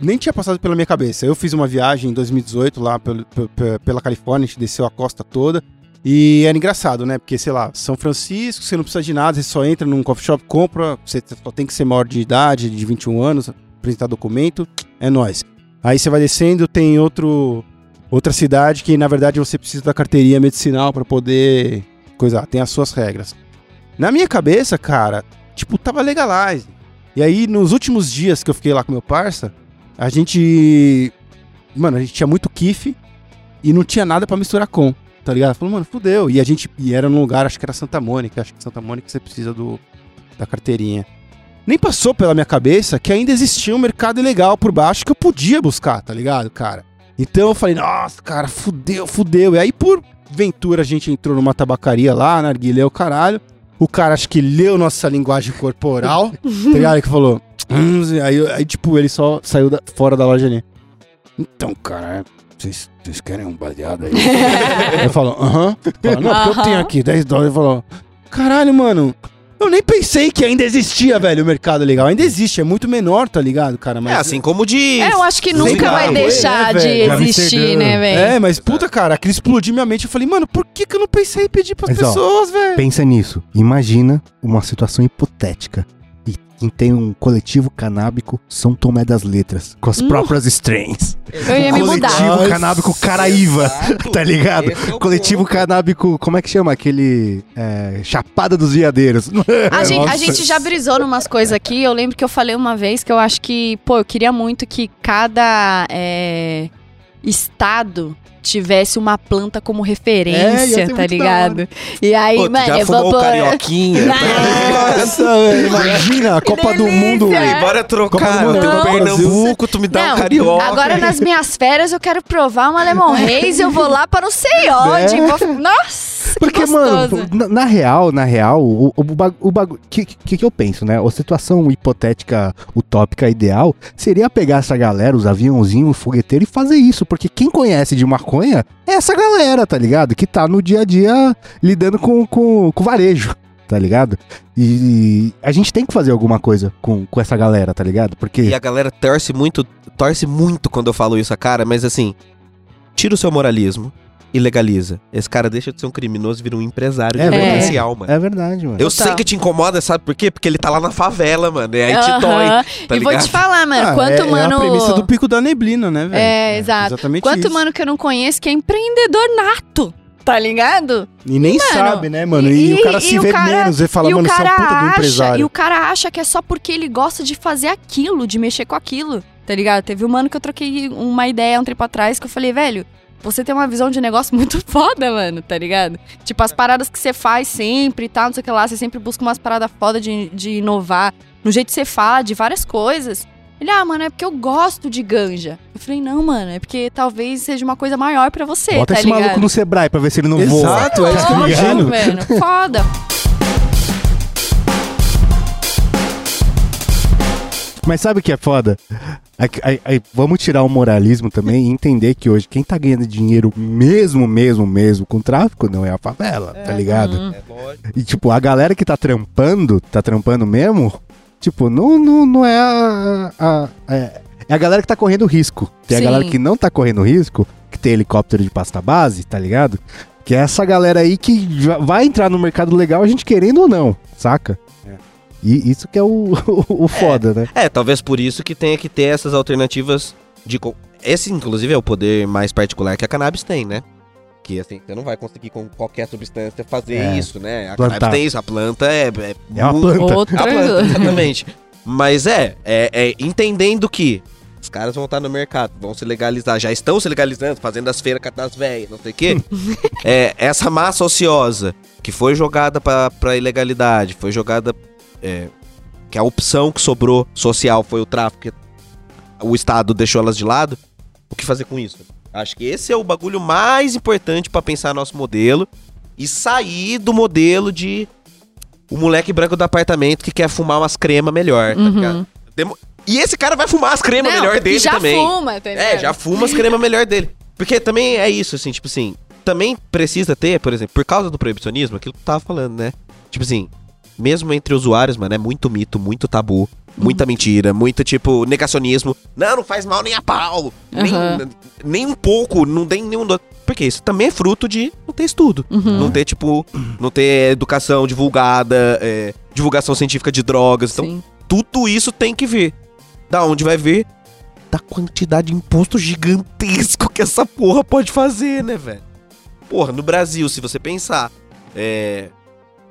nem tinha passado pela minha cabeça. Eu fiz uma viagem em 2018 lá pelo- pe- pe- pela Califórnia, a gente desceu a costa toda. E era engraçado, né? Porque, sei lá, São Francisco, você não precisa de nada, você só entra num coffee shop, compra, você só tem que ser maior de idade, de 21 anos, apresentar documento, é nóis. Aí você vai descendo, tem outro outra cidade que, na verdade, você precisa da carteirinha medicinal pra poder coisar, tem as suas regras. Na minha cabeça, cara, tipo, tava legalize. E aí, nos últimos dias que eu fiquei lá com meu parça, a gente. Mano, a gente tinha muito kiff e não tinha nada pra misturar com, tá ligado? Falou, mano, fudeu. E a gente. E era num lugar, acho que era Santa Mônica. Acho que Santa Mônica você precisa do, da carteirinha. Nem passou pela minha cabeça que ainda existia um mercado ilegal por baixo que eu podia buscar, tá ligado, cara? Então eu falei, nossa, cara, fudeu, fudeu. E aí, por ventura, a gente entrou numa tabacaria lá, na Arguilé, o caralho. O cara acho que leu nossa linguagem corporal, tá ligado? Que falou. "Hum", aí, aí, tipo, ele só saiu da- fora da loja ali. Então, cara, vocês vocês querem um baseado aí? eu falo, aham. Fala, Não, porque eu tenho aqui 10 dólares. Ele falou, caralho, mano. Eu nem pensei que ainda existia, velho, o mercado legal. Ainda existe, é muito menor, tá ligado, cara? Mas é assim como de. É, eu acho que nunca vai é, deixar de velho. existir, né, velho? É, mas puta, cara, aquilo explodiu minha mente. Eu falei, mano, por que, que eu não pensei em pedir pras Mas, pessoas, velho? Pensa nisso. Imagina uma situação hipotética. E quem tem um coletivo canábico São Tomé das Letras, com as Hum. próprias strains. Eu ia me mudar. coletivo canábico Caraíva, Exato. tá ligado? Esse é Coletivo ponto. canábico, como é que chama? Aquele. é, Chapada dos Veadeiros. A gente, a gente já brisou numas coisas aqui. Eu lembro que eu falei uma vez que eu acho que, pô, eu queria muito que cada. é, estado tivesse uma planta como É, ia referência, ser tá ligado? E aí, Pô, mano, já eu fumou vou carioquinha? Nossa, imagina a Copa do. Mundo. É. Bora trocar. Copa do Mundo um. Pernambuco, tu me dá um Não, carioca. Agora nas minhas férias eu quero provar uma Lemon Haze, eu vou lá para não sei onde. Né? vou- Nossa, que Porque, mano, na, na real, na real, o, o, bagu- o bagulho. O que, que, que eu penso, né? A situação hipotética, utópica, ideal, seria pegar essa galera, os aviãozinhos, o fogueteiro, e fazer isso. Porque quem conhece de maconha é essa galera, tá ligado? Que tá no dia a dia lidando com, com, com varejo, tá ligado? E, a gente tem que fazer alguma coisa com, com essa galera, tá ligado? Porque. E a galera torce muito, torce muito quando eu falo isso, a cara, mas assim, tira o seu moralismo e legaliza. Esse cara deixa de ser um criminoso e vira um empresário É de verdade. potencial, mano. É verdade, mano. Eu Total. sei que te incomoda, sabe por quê? Porque ele tá lá na favela, mano. E aí te dói, tá e vou te falar, mano, Ah, quanto é, mano. É a premissa do pico da neblina, né, velho? É, exato. Exatamente Quanto isso. mano que eu não conheço que é empreendedor nato, tá ligado? E nem Mano, sabe, né, mano? E, o cara se o vê cara- menos e fala, e o mano, você é um cara puta do acha, empresário. E o cara acha que é só porque ele gosta de fazer aquilo, de mexer com aquilo, tá ligado? Teve um mano que eu troquei uma ideia um tempo atrás que eu falei, velho, você tem uma visão de negócio muito foda, mano, tá ligado? Tipo, as paradas que você faz sempre e tal, não sei o que lá, você sempre busca umas paradas foda de, de inovar no jeito que você fala, de várias coisas. Ele, ah, mano, é porque eu gosto de ganja. Eu falei, não, mano, é porque talvez seja uma coisa maior pra você, Bota tá esse ligado? maluco no Sebrae pra ver se ele não voa. Exato, é isso que eu imagino. mano, foda. Mas sabe o que é foda? Aí- aí- aí vamos tirar o moralismo também e entender que hoje quem tá ganhando dinheiro mesmo, mesmo, mesmo com tráfico não é a favela, tá ligado? Hum. É lógico. E tipo, a galera que tá trampando, tá trampando mesmo, tipo, não, não, não é a. a- é, é a galera que tá correndo risco. Tem a Sim. galera que não tá correndo risco, que tem helicóptero de pasta base, tá ligado? Que é essa galera aí que vai entrar no mercado legal, a gente querendo ou não, saca? E isso que é o, o, foda, né? É, talvez por isso que tenha que ter essas alternativas de. Esse, inclusive, é o poder mais particular que a cannabis tem, né? Que assim, você não vai conseguir com qualquer substância fazer É. isso, né? A Plantar. cannabis tem isso, a planta é. É, É uma planta. Outra. A planta, exatamente. Mas é, é, é entendendo que os caras vão estar no mercado, vão se legalizar, já estão se legalizando, fazendo as feiras das velhas, não sei o quê. é, essa massa ociosa que foi jogada pra, pra ilegalidade, foi jogada. É, que a opção que sobrou social foi o tráfico, que o Estado deixou elas de lado. O que fazer com isso? Acho que esse é o bagulho mais importante pra pensar nosso modelo e sair do modelo de o moleque branco do apartamento que quer fumar umas cremas melhor, tá Uhum. ligado? Demo- E esse cara vai fumar as cremas Não, melhor dele já também. fuma, tá É, já fuma as cremas melhor dele. Porque também é isso, assim, tipo assim, também precisa ter, por exemplo, por causa do proibicionismo, aquilo que tu tava falando, né? Tipo assim, mesmo entre usuários, mano, é muito mito, muito tabu, muita Uhum. mentira, muito, tipo, negacionismo. Não, não faz mal nem a pau. Nem, Aham. nem um pouco, não tem nenhum. do- Porque isso também é fruto de não ter estudo. Uhum. Não ter, tipo, não ter educação divulgada, é, divulgação científica de drogas. Então, Sim. tudo isso tem que vir. Da onde vai vir? Da quantidade de imposto gigantesco que essa porra pode fazer, né, velho? Porra, no Brasil, se você pensar. É.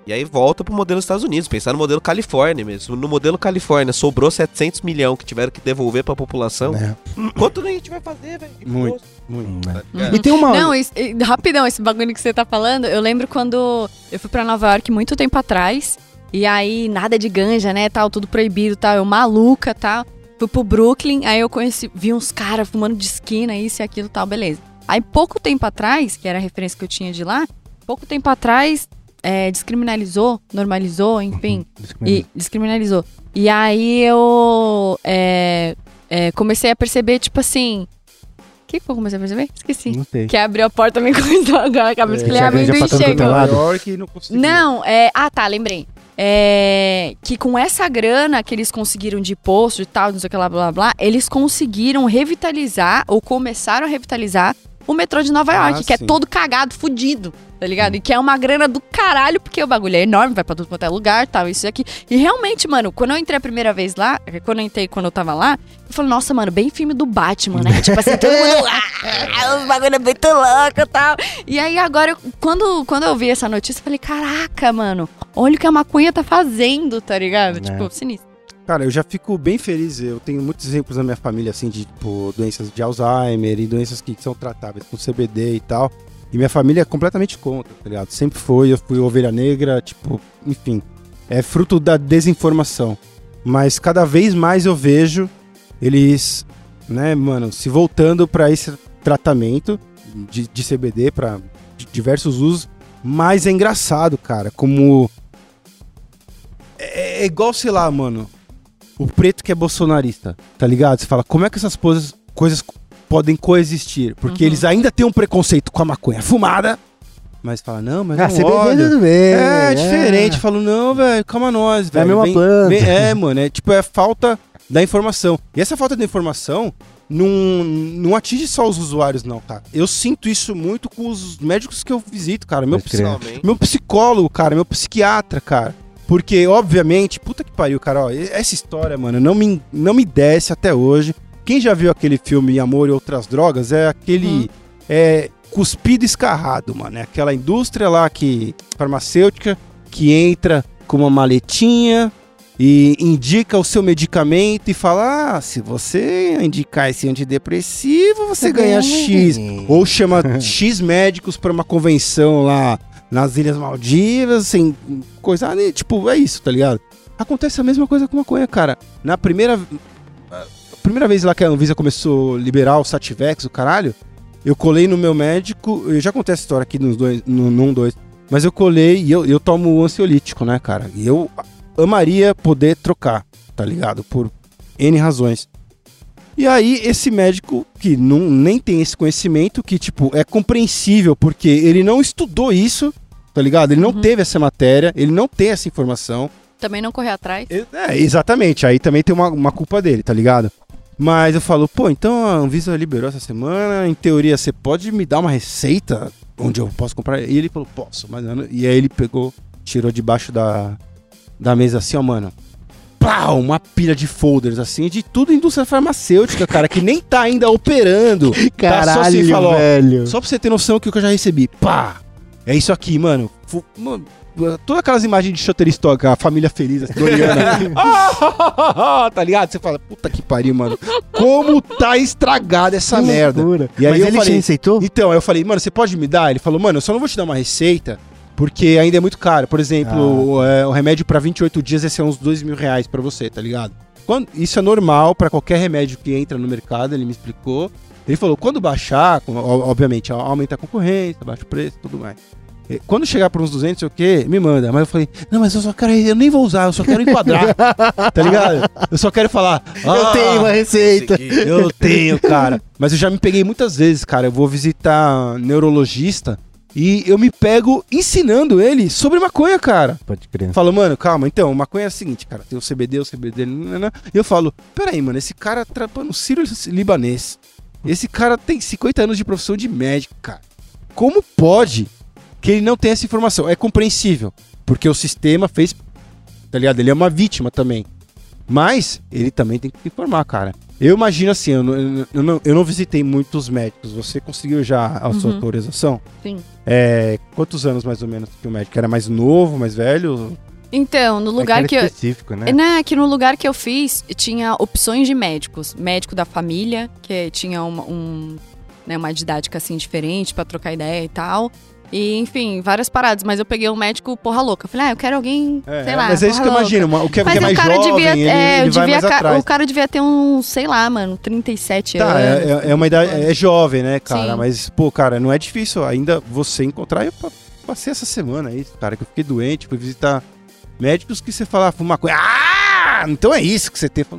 E aí volta pro modelo Estados Unidos, pensar no modelo Califórnia mesmo. No modelo Califórnia sobrou 700 milhões que tiveram que devolver pra população. É. Quanto a gente vai fazer, velho? Muito. Muito. tá ligado? E tem uma. Não, isso- rapidão, esse bagulho que você tá falando, eu lembro quando eu fui pra Nova York muito tempo atrás, e aí nada de ganja, né, tal, tudo proibido, tal, eu maluca, tal. Fui pro Brooklyn, aí eu conheci, vi uns caras fumando de esquina, isso e aquilo, tal, beleza. Aí pouco tempo atrás, que era a referência que eu tinha de lá, pouco tempo atrás, é, descriminalizou, normalizou, enfim, e descriminalizou. E aí eu é, é, comecei a perceber, tipo assim. O que, que eu comecei a perceber? Esqueci. Não sei. Que abriu a porta me começou agora, acabou de escolher que a grande amendoim chegou. e não é. Ah, tá, lembrei. É, que com essa grana que eles conseguiram de imposto e tal, não sei o que lá, blá blá blá, eles conseguiram revitalizar, ou começaram a revitalizar, o metrô de Nova Ah, York, que é sim. todo cagado, fudido, tá ligado? E que é uma grana do caralho, porque o bagulho é enorme, vai pra tudo quanto é lugar, tal, isso e aqui. E realmente, mano, quando eu entrei a primeira vez lá, quando eu entrei, quando eu tava lá, eu falei, nossa, mano, bem filme do Batman, né? tipo assim, todo mundo lá, os bagulho é muito louco e tal. E aí agora, eu- quando, quando eu vi essa notícia, eu falei, caraca, mano, olha o que a maconha tá fazendo, tá ligado? É. Tipo, sinistro. Cara, eu já fico bem feliz. Eu tenho muitos exemplos na minha família, assim, de tipo, doenças de Alzheimer e doenças que são tratáveis com CBD e tal. E minha família é completamente contra, tá ligado? Sempre foi, eu fui ovelha negra, tipo, enfim. É fruto da desinformação. Mas cada vez mais eu vejo eles, né, mano, se voltando pra esse tratamento de, de CBD para diversos usos. Mas é engraçado, cara, como. É, é igual, sei lá, mano. O preto que é bolsonarista, tá ligado? Você fala, como é que essas coisas, coisas podem coexistir? Porque Uhum. eles ainda têm um preconceito com a maconha fumada, mas fala, não, mas Ah, não olha. tudo bem. É, diferente. Falo, não, velho, calma nós, É a velho. mesma Vem- planta. vem- é, mano, é tipo, é falta da informação. E essa falta de informação não, não atinge só os usuários, não, cara. Eu sinto isso muito com os médicos que eu visito, cara. Meu. Pessoalmente. meu psicólogo, cara, meu psiquiatra, cara. Porque, obviamente, puta que pariu, cara, ó, essa história, mano, não me, não me desce até hoje. Quem já viu aquele filme Amor e Outras Drogas é aquele. Uhum. É cuspido escarrado, mano. É aquela indústria lá que. farmacêutica que entra com uma maletinha e indica o seu medicamento e fala: ah, se você indicar esse antidepressivo, você ganha X. Ou chama X médicos para uma convenção lá nas Ilhas Maldivas, assim, coisa. Tipo, é isso, tá ligado? Acontece a mesma coisa com maconha, cara. Na primeira. Primeira vez lá que a Anvisa começou a liberar o Sativex, o caralho, eu colei no meu médico. Eu já contei essa história aqui nos dois, no, num dois. Mas eu colei e eu, eu tomo ansiolítico, né, cara? E eu amaria poder trocar, tá ligado? Por N razões. E aí, esse médico que não, nem tem esse conhecimento, que, tipo, é compreensível, porque ele não estudou isso, tá ligado? Ele não Uhum. teve essa matéria, ele não tem essa informação. Também não correr atrás. É, exatamente, aí também tem uma, uma culpa dele, tá ligado? Mas eu falo, pô, então a Anvisa liberou essa semana, em teoria você pode me dar uma receita onde eu posso comprar? E ele falou, posso, mas não- E aí ele pegou, tirou debaixo da, da mesa assim, ó, mano. Uma pilha de folders assim, de tudo indústria farmacêutica, cara, que nem tá ainda operando. Caralho, Tá só assim, falou, velho. só pra você ter noção o que eu já recebi. Pá! É isso aqui, mano. Mano, Todas aquelas imagens de Shutterstock, a família feliz, assim, Doriana. Tá ligado? Você fala, puta que pariu, mano. Como tá estragada essa merda. E aí Mas eu ele falei- te receitou? Então, aí eu falei, mano, você pode me dar? Ele falou, mano, eu só não vou te dar uma receita, porque ainda é muito caro. Por exemplo, o, é, o remédio pra 28 dias esse é uns 2 mil reais pra você, tá ligado? Quando, isso é normal pra qualquer remédio que entra no mercado, ele me explicou. Ele falou, quando baixar, obviamente, aumenta a concorrência, baixa o preço tudo mais. Quando chegar para uns 200, sei o quê, me manda. Mas eu falei, não, mas eu só quero, eu nem vou usar, eu só quero enquadrar, tá ligado? Eu só quero falar, Eu "Ah, tenho uma receita. Eu tenho, cara. Mas eu já me peguei muitas vezes, cara. Eu vou visitar neurologista e eu me pego ensinando ele sobre maconha, cara. Pode crer. Falo, mano, calma, então, maconha é o seguinte, cara. Tem o CBD, o CBD, nanana. e eu falo, peraí, mano, esse cara trampa no Sírio Libanês. Esse cara tem 50 anos de profissão de médico, cara. Como pode que ele não tenha essa informação? É compreensível, porque o sistema fez, tá ligado? Ele é uma vítima também. Mas ele também tem que se informar, cara. Eu imagino assim, eu não, eu eu não, eu não visitei muitos médicos. Você conseguiu já a sua Uhum. autorização? Sim. É, quantos anos mais ou menos que o médico? Era mais novo, mais velho? Então, no lugar Aquele que eu. específico, né? Né, que no lugar que eu fiz tinha opções de médicos. Médico da família, que tinha uma, um, né, uma didática assim diferente pra trocar ideia e tal. E, enfim, várias paradas. Mas eu peguei um médico porra louca. Eu falei, ah, eu quero alguém, sei lá. mas é isso que eu louca. imagino. uma- O que é, Mas que é o mais cara jovem, devia, ele, é, ele vai devia mais ca- atrás. o cara devia ter uns, sei lá, mano, 37 Tá, anos. é, é- é uma idade, é jovem, né, cara? Sim. Mas, pô, cara, não é difícil ainda você encontrar. Eu pa- passei essa semana aí, cara, que eu fiquei doente, fui visitar médicos que você fala, fuma coisa. Ah! Então é isso que você tem. Não,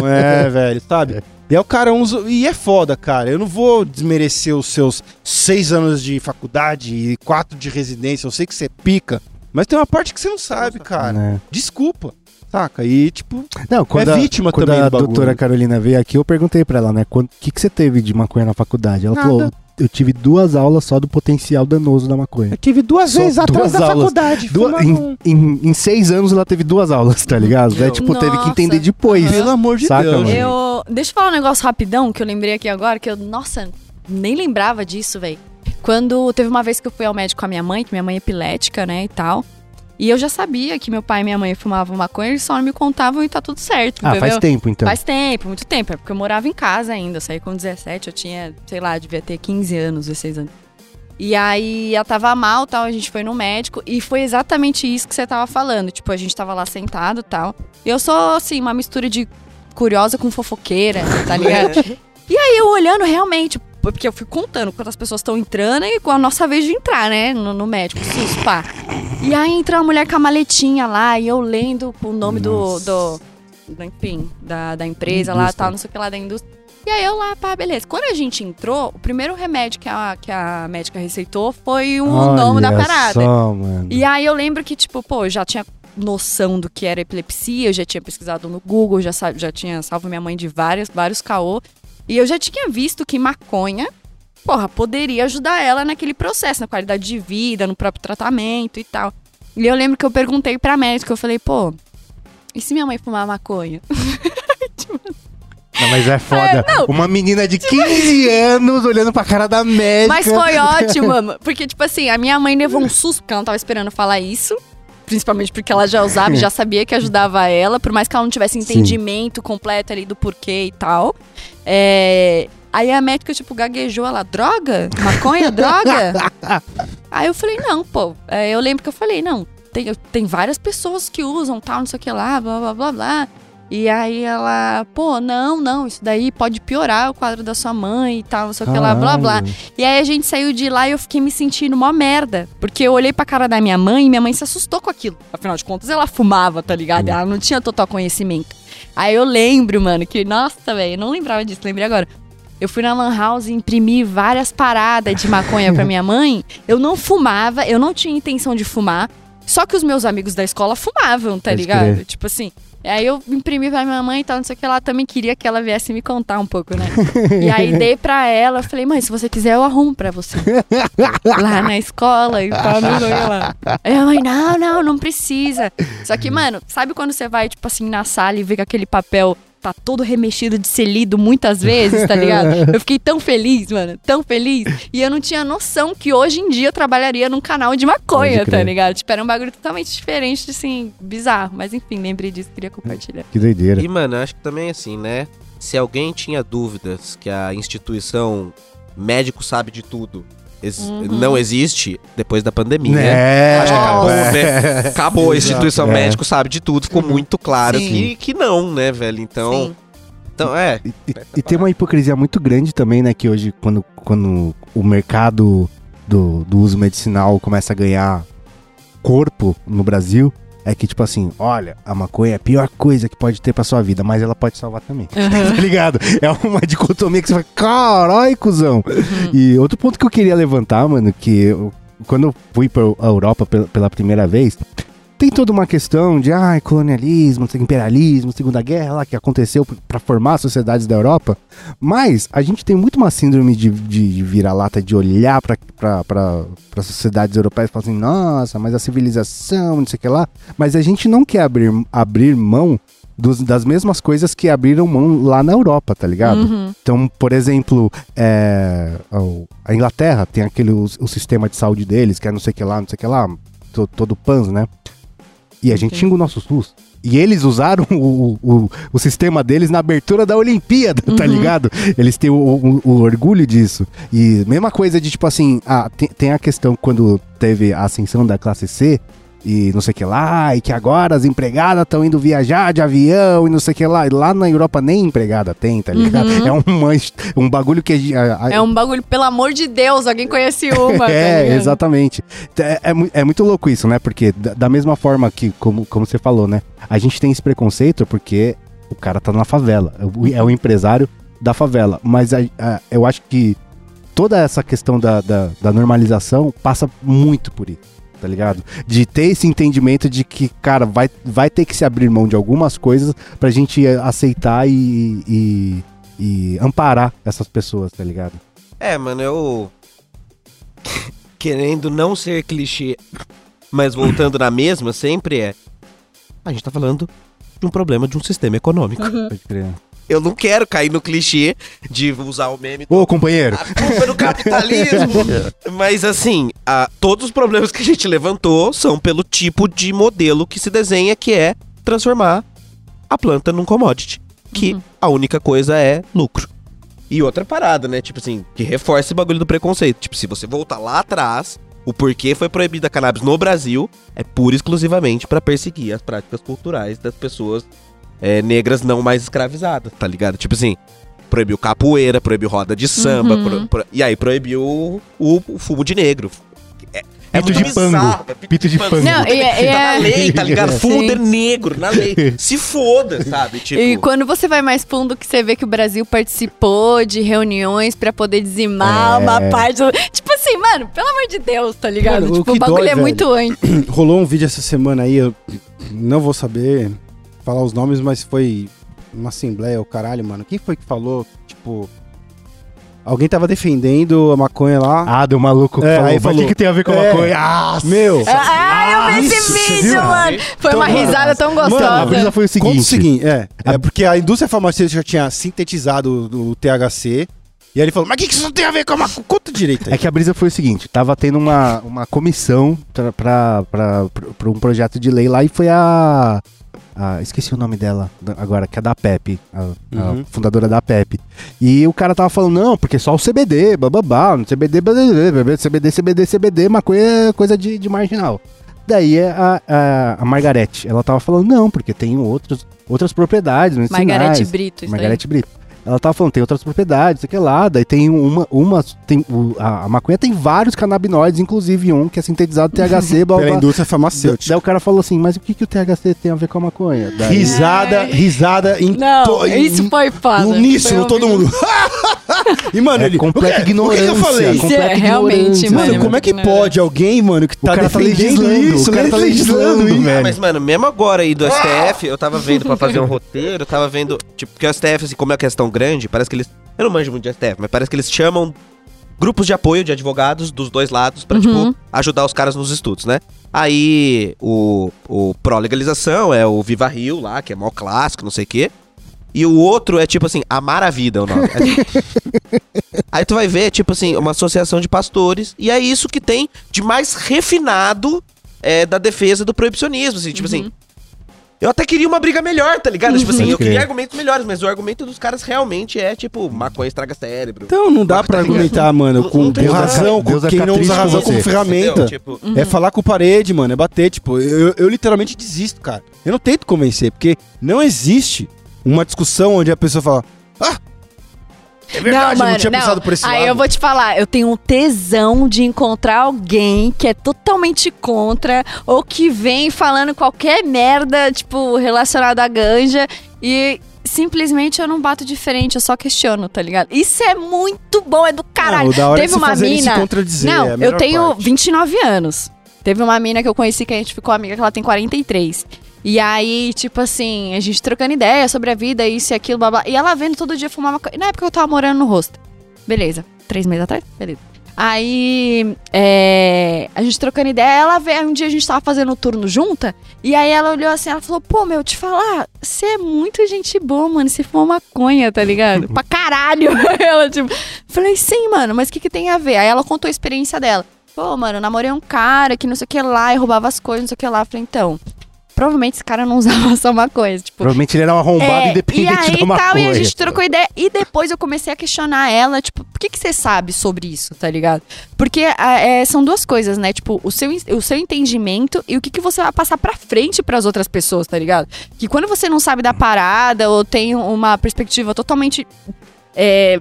não é, velho, sabe? E aí o cara usa. E é foda, cara. Eu não vou desmerecer os seus seis anos de faculdade e quatro de residência. Eu sei que você pica. Mas tem uma parte que você não sabe, cara. Né? Desculpa. Saca? E, tipo, Não, quando é a, vítima quando também a do bagulho. doutora Carolina veio aqui, eu perguntei pra ela, né? O que, que você teve de maconha na faculdade? Ela Nada. falou, eu tive duas aulas só do potencial danoso da maconha. Eu tive duas Só vezes atrás duas da aulas. faculdade. Em, em- em seis anos ela teve duas aulas, tá ligado? Daí, Meu. tipo, teve que Nossa. entender depois. Pelo amor de Saca, Deus. mano? Eu. Deixa eu falar um negócio rapidão que eu lembrei aqui agora, que eu, nossa, nem lembrava disso, velho. Quando teve uma vez que eu fui ao médico com a minha mãe, que minha mãe é epilética, né, e tal. E eu já sabia que meu pai e minha mãe fumavam maconha, eles só não me contavam e tá tudo certo, Ah, entendeu? faz tempo então. Faz tempo, muito tempo. É porque eu morava em casa ainda. Eu saí com 17, eu tinha, sei lá, devia ter 15 anos, 16 anos. E aí ela tava mal tal, a gente foi no médico e foi exatamente isso que você tava falando. Tipo, a gente tava lá sentado tal. E eu sou, assim, uma mistura de curiosa com fofoqueira, tá ligado? e aí eu olhando realmente, porque eu fui contando quantas pessoas estão entrando e com a nossa vez de entrar, né? No, no médico, sus, pá. E aí entra uma mulher com a maletinha lá e eu lendo o nome do, do, do, enfim, da, da empresa lá, Indústria. tal, não sei o que lá da indústria. E aí eu lá, pá, beleza. Quando a gente entrou, o primeiro remédio que a, que a médica receitou foi o nome da parada. Só, mano. E aí eu lembro que, tipo, pô, eu já tinha noção do que era epilepsia, eu já tinha pesquisado no Google, já, já tinha salvo minha mãe de várias, vários caô. E eu já tinha visto que maconha, porra, poderia ajudar ela naquele processo, na qualidade de vida, no próprio tratamento e tal. E eu lembro que eu perguntei pra médica, eu falei, pô, e se minha mãe fumar maconha? Não, mas é foda. Uma menina de 15 anos olhando pra cara da médica. Mas foi ótimo, porque, tipo assim, a minha mãe levou um susto, porque ela não tava esperando falar isso. Principalmente porque ela já usava já sabia que ajudava ela, por mais que ela não tivesse Sim. entendimento completo ali do porquê e tal. É, Aí a médica, tipo, gaguejou ela, droga? Maconha, droga? Aí eu falei, não, pô. É, eu lembro que eu falei, não, tem, tem várias pessoas que usam tal, não sei o que lá, blá, blá, blá, blá. E aí ela, pô, não, não, isso daí pode piorar o quadro da sua mãe e tal, não sei o que lá, blá, blá. E aí a gente saiu de lá e eu fiquei me sentindo mó merda. Porque eu olhei pra cara da minha mãe e minha mãe se assustou com aquilo. Afinal de contas, ela fumava, tá ligado? Ela não tinha total conhecimento. Aí eu lembro, mano, que, nossa, velho, eu não lembrava disso, lembrei agora. Eu fui na Lan House e imprimi várias paradas de maconha pra minha mãe. Eu não fumava, eu não tinha intenção de fumar. Só que os meus amigos da escola fumavam, tá Pode ligado? crer. Tipo assim. Aí eu imprimi pra minha mãe e tal, não sei o que. Ela também queria que ela viesse me contar um pouco, né? e aí dei pra ela, eu falei, mãe, se você quiser, eu arrumo pra você. lá na escola e tal, não sei lá. Aí a mãe, não, não, não precisa. Só que, mano, sabe quando você vai, tipo assim, na sala e vê que aquele papel tá todo remexido de ser lido muitas vezes, tá ligado? Eu fiquei tão feliz, mano, tão feliz. E eu não tinha noção que hoje em dia eu trabalharia num canal de maconha, tá ligado? Tipo, era um bagulho totalmente diferente, assim, bizarro. Mas enfim, lembrei disso, queria compartilhar. Que doideira. E, mano, eu acho que também assim, né? Se alguém tinha dúvidas que a instituição médico sabe de tudo ex- Uhum. não existe depois da pandemia. É, Acho que acabou, é. né? Acabou, a instituição É. médico sabe de tudo, ficou muito claro Sim. que, que não, né, velho? Então, Sim. então é. E tem uma hipocrisia muito grande também, né? Que hoje, quando, quando o mercado do, do uso medicinal começa a ganhar corpo no Brasil, é que, tipo assim, olha, a maconha é a pior coisa que pode ter pra sua vida, mas ela pode salvar também. tá ligado? É uma dicotomia que você fala, carai, cuzão. E outro ponto que eu queria levantar, mano, que eu- quando eu fui pra Europa pela primeira vez, tem toda uma questão de ai, colonialismo, imperialismo, Segunda Guerra lá que aconteceu p- pra formar as sociedades da Europa. Mas a gente tem muito uma síndrome de, de, de vira-lata, de olhar pra sociedades europeias e falar assim, nossa, mas a civilização, não sei o que lá. Mas a gente não quer abrir, abrir mão das mesmas coisas que abriram mão lá na Europa, tá ligado? Uhum. Então, por exemplo, é, a Inglaterra tem aquele o, o sistema de saúde deles, que é não sei o que lá, não sei o que lá, to- todo PANS, né? E a gente xinga o nosso SUS. E eles usaram o, o, o sistema deles na abertura da Olimpíada, tá Uhum. ligado? Eles têm o, o- o orgulho disso. E mesma coisa de tipo assim, ah, tem, tem a questão quando teve a ascensão da classe C e não sei o que lá, e que agora as empregadas estão indo viajar de avião e não sei o que lá. E lá na Europa nem empregada tem, tá ligado? Uhum. É his- um bagulho que. a- a- É um bagulho, pelo amor de Deus, alguém conhece uma. tá é, ligado? exatamente. É, é, é muito louco isso, né? Porque da, da mesma forma que, como, como você falou, né? A gente tem esse preconceito porque o cara tá na favela. É o- É o empresário da favela. Mas a- a- eu acho que toda essa questão da, da, da normalização passa muito por isso. Tá ligado? De ter esse entendimento de que, cara, vai, vai ter que se abrir mão de algumas coisas pra gente aceitar e, e, e amparar essas pessoas, tá ligado? É, mano, eu. Querendo não ser clichê, mas voltando na mesma, sempre é. A gente tá falando de um problema de um sistema econômico. Uhum. Pode crer. Eu não quero cair no clichê de usar o meme Ô, companheiro. a culpa é do capitalismo. Mas assim, a- todos os problemas que a gente levantou são pelo tipo de modelo que se desenha, que é transformar a planta num commodity. Que a única coisa é lucro. E outra parada, né? Tipo assim, que reforça esse bagulho do preconceito. Tipo, se você voltar lá atrás, o porquê foi proibida a cannabis no Brasil é pura e exclusivamente pra perseguir as práticas culturais das pessoas é, negras não mais escravizadas, tá ligado? Tipo assim, proibiu capoeira, proibiu roda de samba, Uhum. pro- pro- e aí proibiu o, o fumo de negro. É, é Pito muito de pango. bizarro, é Pito de pango. Não, e é- e tá é- na lei, tá ligado? De negro, na lei. Se foda, sabe? Tipo, E quando você vai mais fundo, que você vê que o Brasil participou de reuniões pra poder dizimar É. uma parte. do- Tipo assim, mano, pelo amor de Deus, tá ligado? Mano, o tipo, o que bagulho dói, é velho. muito antes. Rolou um vídeo essa semana aí, eu não vou saber falar os nomes, mas foi uma assembleia, o caralho, mano. Quem foi que falou, tipo... Alguém tava defendendo a maconha lá. Ah, deu maluco. É, falou, aí falou. o que, que tem a ver com a É. maconha? Ah, Meu, Ah, eu vi isso, esse vídeo, mano. Foi uma Então, risada tão mano, gostosa. a brisa foi o Conta o seguinte. seguinte, é. É porque a indústria farmacêutica já tinha sintetizado o THC. E aí ele falou, mas o que, que isso tem a ver com a? Conta direito aí. É que a brisa foi o seguinte, tava tendo uma, uma comissão pra um projeto de lei lá e foi a, a- Esqueci o nome dela agora, que é da PEP, a, a Uhum. fundadora da PEP. E o cara tava falando, não, porque só o CBD, bababá, CBD, bababá, CBD, CBD, CBD, maconha é coisa de, de marginal. Daí a, a, a Margarete, ela tava falando, não, porque tem outros, outras propriedades medicinais. Margarete Brito, isso Margarete Brito. Ela tava falando, tem outras propriedades, sei que lá. Daí tem uma. uma tem, o- a, a maconha tem vários canabinoides, inclusive um que é sintetizado THC, blá, blá, Pela indústria Daí farmacêutica. o cara falou assim, mas o que, que o THC tem a ver com a maconha? Daí, Risada, risada em Não, to- em- isso foi foda. Uníssono, Foi todo mundo. e, mano, é ele. completa o que- ignorância. O que, que eu falei? Isso é realmente. Mano, mano, como é que pode alguém, mano, que tá, tá defendendo legislando, isso, o cara tá legislando legislando, isso? velho. Mas, mano, mesmo agora aí do STF, eu tava vendo pra fazer um roteiro, eu tava vendo. Tipo, porque o STF, assim, como é uma questão grande, parece que eles. Eu não manjo muito de STF, mas parece que eles chamam grupos de apoio de advogados dos dois lados pra, Uhum. tipo, ajudar os caras nos estudos, né? Aí o, o pró-legalização é o Viva Rio lá, que é mó clássico, não sei o quê. E o outro é tipo assim, Amar a Vida é o nome. Aí tu vai ver, tipo assim, uma associação de pastores, e é isso que tem de mais refinado é, da defesa do proibicionismo, assim, tipo assim. Eu até queria uma briga melhor, tá ligado? Tipo assim, Pode eu queria argumentos melhores, mas o argumento dos caras realmente é, tipo, maconha estraga cérebro. Então não dá pra Tá ligado? argumentar, mano, Não- com, não razão, com Deus quem não usa razão como ferramenta. Tipo, É falar com parede, mano, é bater, tipo, eu, eu- eu literalmente desisto, cara. Eu não tento convencer, porque não existe uma discussão onde a pessoa fala, ah, é verdade, eu não tinha pensado por esse Aí lado. eu vou te falar, eu tenho um tesão de encontrar alguém que é totalmente contra ou que vem falando qualquer merda, tipo, relacionada à ganja e simplesmente eu não bato de frente, eu só questiono, tá ligado? Isso é muito bom, é do caralho. Não, Teve é se uma mina- Não, é eu tenho parte. 29 anos. Teve uma mina que eu conheci que a gente ficou amiga, que ela tem 43. E aí, tipo assim, a gente trocando ideia sobre a vida, isso e aquilo, blá, blá. E ela vendo todo dia fumar maconha. Na época eu tava morando no rosto. Beleza. Três meses atrás? Beleza. Aí, é, a gente trocando ideia, ela veio, um dia a gente tava fazendo o turno junta, e aí ela olhou assim, ela falou, pô, meu, te falar, você é muito gente boa, mano, você fuma maconha, tá ligado? pra caralho! ela, tipo, falei, sim, mano, mas o que que tem a ver? Aí ela contou a experiência dela. Pô, mano, eu namorei um cara que não sei o que lá, e roubava as coisas, não sei o que lá. Eu falei, então, provavelmente esse cara não usava só maconha, tipo, Provavelmente ele era um arrombado é, independente e aí, da maconha. tal, e a gente trocou ideia. E depois eu comecei a questionar ela, tipo, por que, que você sabe sobre isso, tá ligado? Porque é, são duas coisas, né? Tipo, o seu, o seu entendimento e o que, que você vai passar pra frente pras outras pessoas, tá ligado? Que quando você não sabe da parada ou tem uma perspectiva totalmente. é,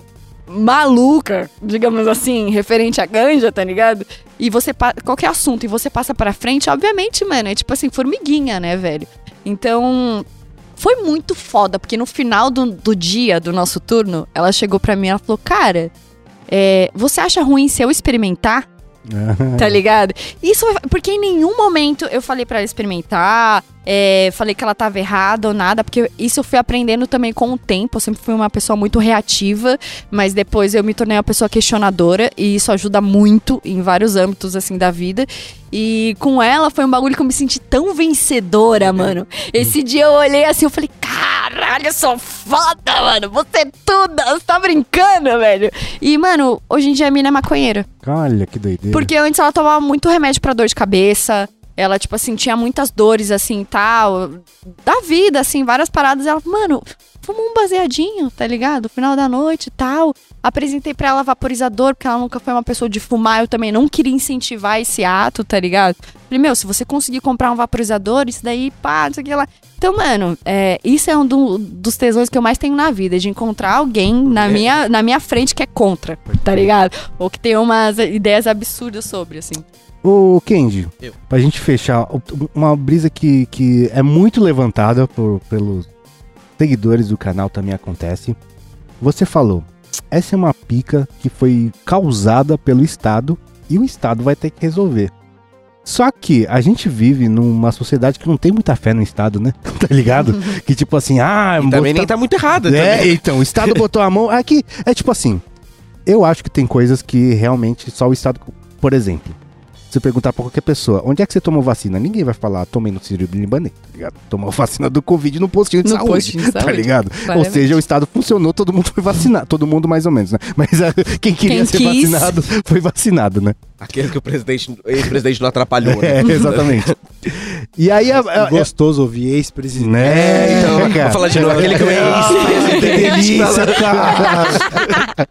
maluca, digamos assim, referente à ganja, tá ligado? E você qualquer assunto e você passa pra frente, obviamente, mano, é tipo assim, formiguinha, né, velho? Então, foi muito foda, porque no final do, do dia do nosso turno, ela chegou pra mim e ela falou: Cara, é, você acha ruim se eu experimentar? Tá ligado? Isso, porque em nenhum momento eu falei pra ela experimentar, é, falei que ela tava errada ou nada, porque isso eu fui aprendendo também com o tempo. Eu sempre fui uma pessoa muito reativa, mas depois eu me tornei uma pessoa questionadora e isso ajuda muito em vários âmbitos assim da vida. E com ela foi um bagulho que eu me senti tão vencedora, mano. Esse dia eu olhei assim, eu falei, caralho, eu sou foda, mano. Você é tudo, você tá brincando, velho. E, mano, hoje em dia a mina é maconheira. Olha que doideira. Porque antes ela tomava muito remédio pra dor de cabeça. Ela, tipo assim, tinha muitas dores, assim, tal. Da vida, assim, várias paradas. Ela, mano, fuma um baseadinho, tá ligado? Final da noite e tal. Apresentei pra ela vaporizador, porque ela nunca foi uma pessoa de fumar. Eu também não queria incentivar esse ato, tá ligado? Falei, meu, se você conseguir comprar um vaporizador, isso daí, pá, não sei o que lá. Então, mano, é, isso é um do- dos tesouros que eu mais tenho na vida, de encontrar alguém na, minha, na minha frente que é contra, tá ligado? Ou que tem umas ideias absurdas sobre, assim. Ô, Kendi, Eu. pra gente fechar, uma brisa que, que é muito levantada por- pelos seguidores do canal também acontece. Você falou, essa é uma pica que foi causada pelo Estado e o Estado vai ter que resolver. Só que a gente vive numa sociedade que não tem muita fé no Estado, né? tá ligado? Que tipo assim, ah, E também botar- nem tá muito errada. é, também. então, o Estado botou a mão. Aqui, é tipo assim. Eu acho que tem coisas que realmente só o Estado. Por exemplo, se você perguntar pra qualquer pessoa, onde é que você tomou vacina? Ninguém vai falar, tomei no Ciro Libanê, tá ligado? Tomou vacina do Covid no postinho de No saúde, postinho de tá saúde. ligado? Ou Claramente. seja, o Estado funcionou, todo mundo foi vacinado. Todo mundo mais ou menos, né? Mas quem queria Quem ser quis. vacinado foi vacinado, né? Aquele que o presidente, o ex-presidente não atrapalhou, né? É, exatamente. E aí a, a, a- Gostoso ouvir ex-presidente. né? Então, Vou cara. falar de novo, aquele que o ex Que delícia, cara.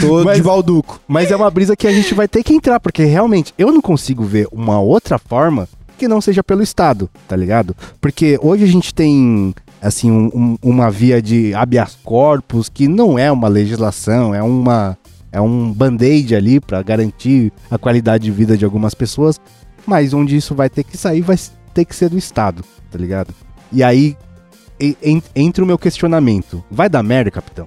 Todo Mas- de balduco. Mas é uma brisa que a gente vai ter que entrar, porque realmente eu não consigo ver uma outra forma que não seja pelo Estado, tá ligado? Porque hoje a gente tem, assim, um- um- uma via de habeas corpus que não é uma legislação, é uma. É um band-aid ali pra garantir a qualidade de vida de algumas pessoas, mas onde isso vai ter que sair vai ter que ser do Estado, tá ligado? E aí en- entra o meu questionamento: vai dar merda, capitão?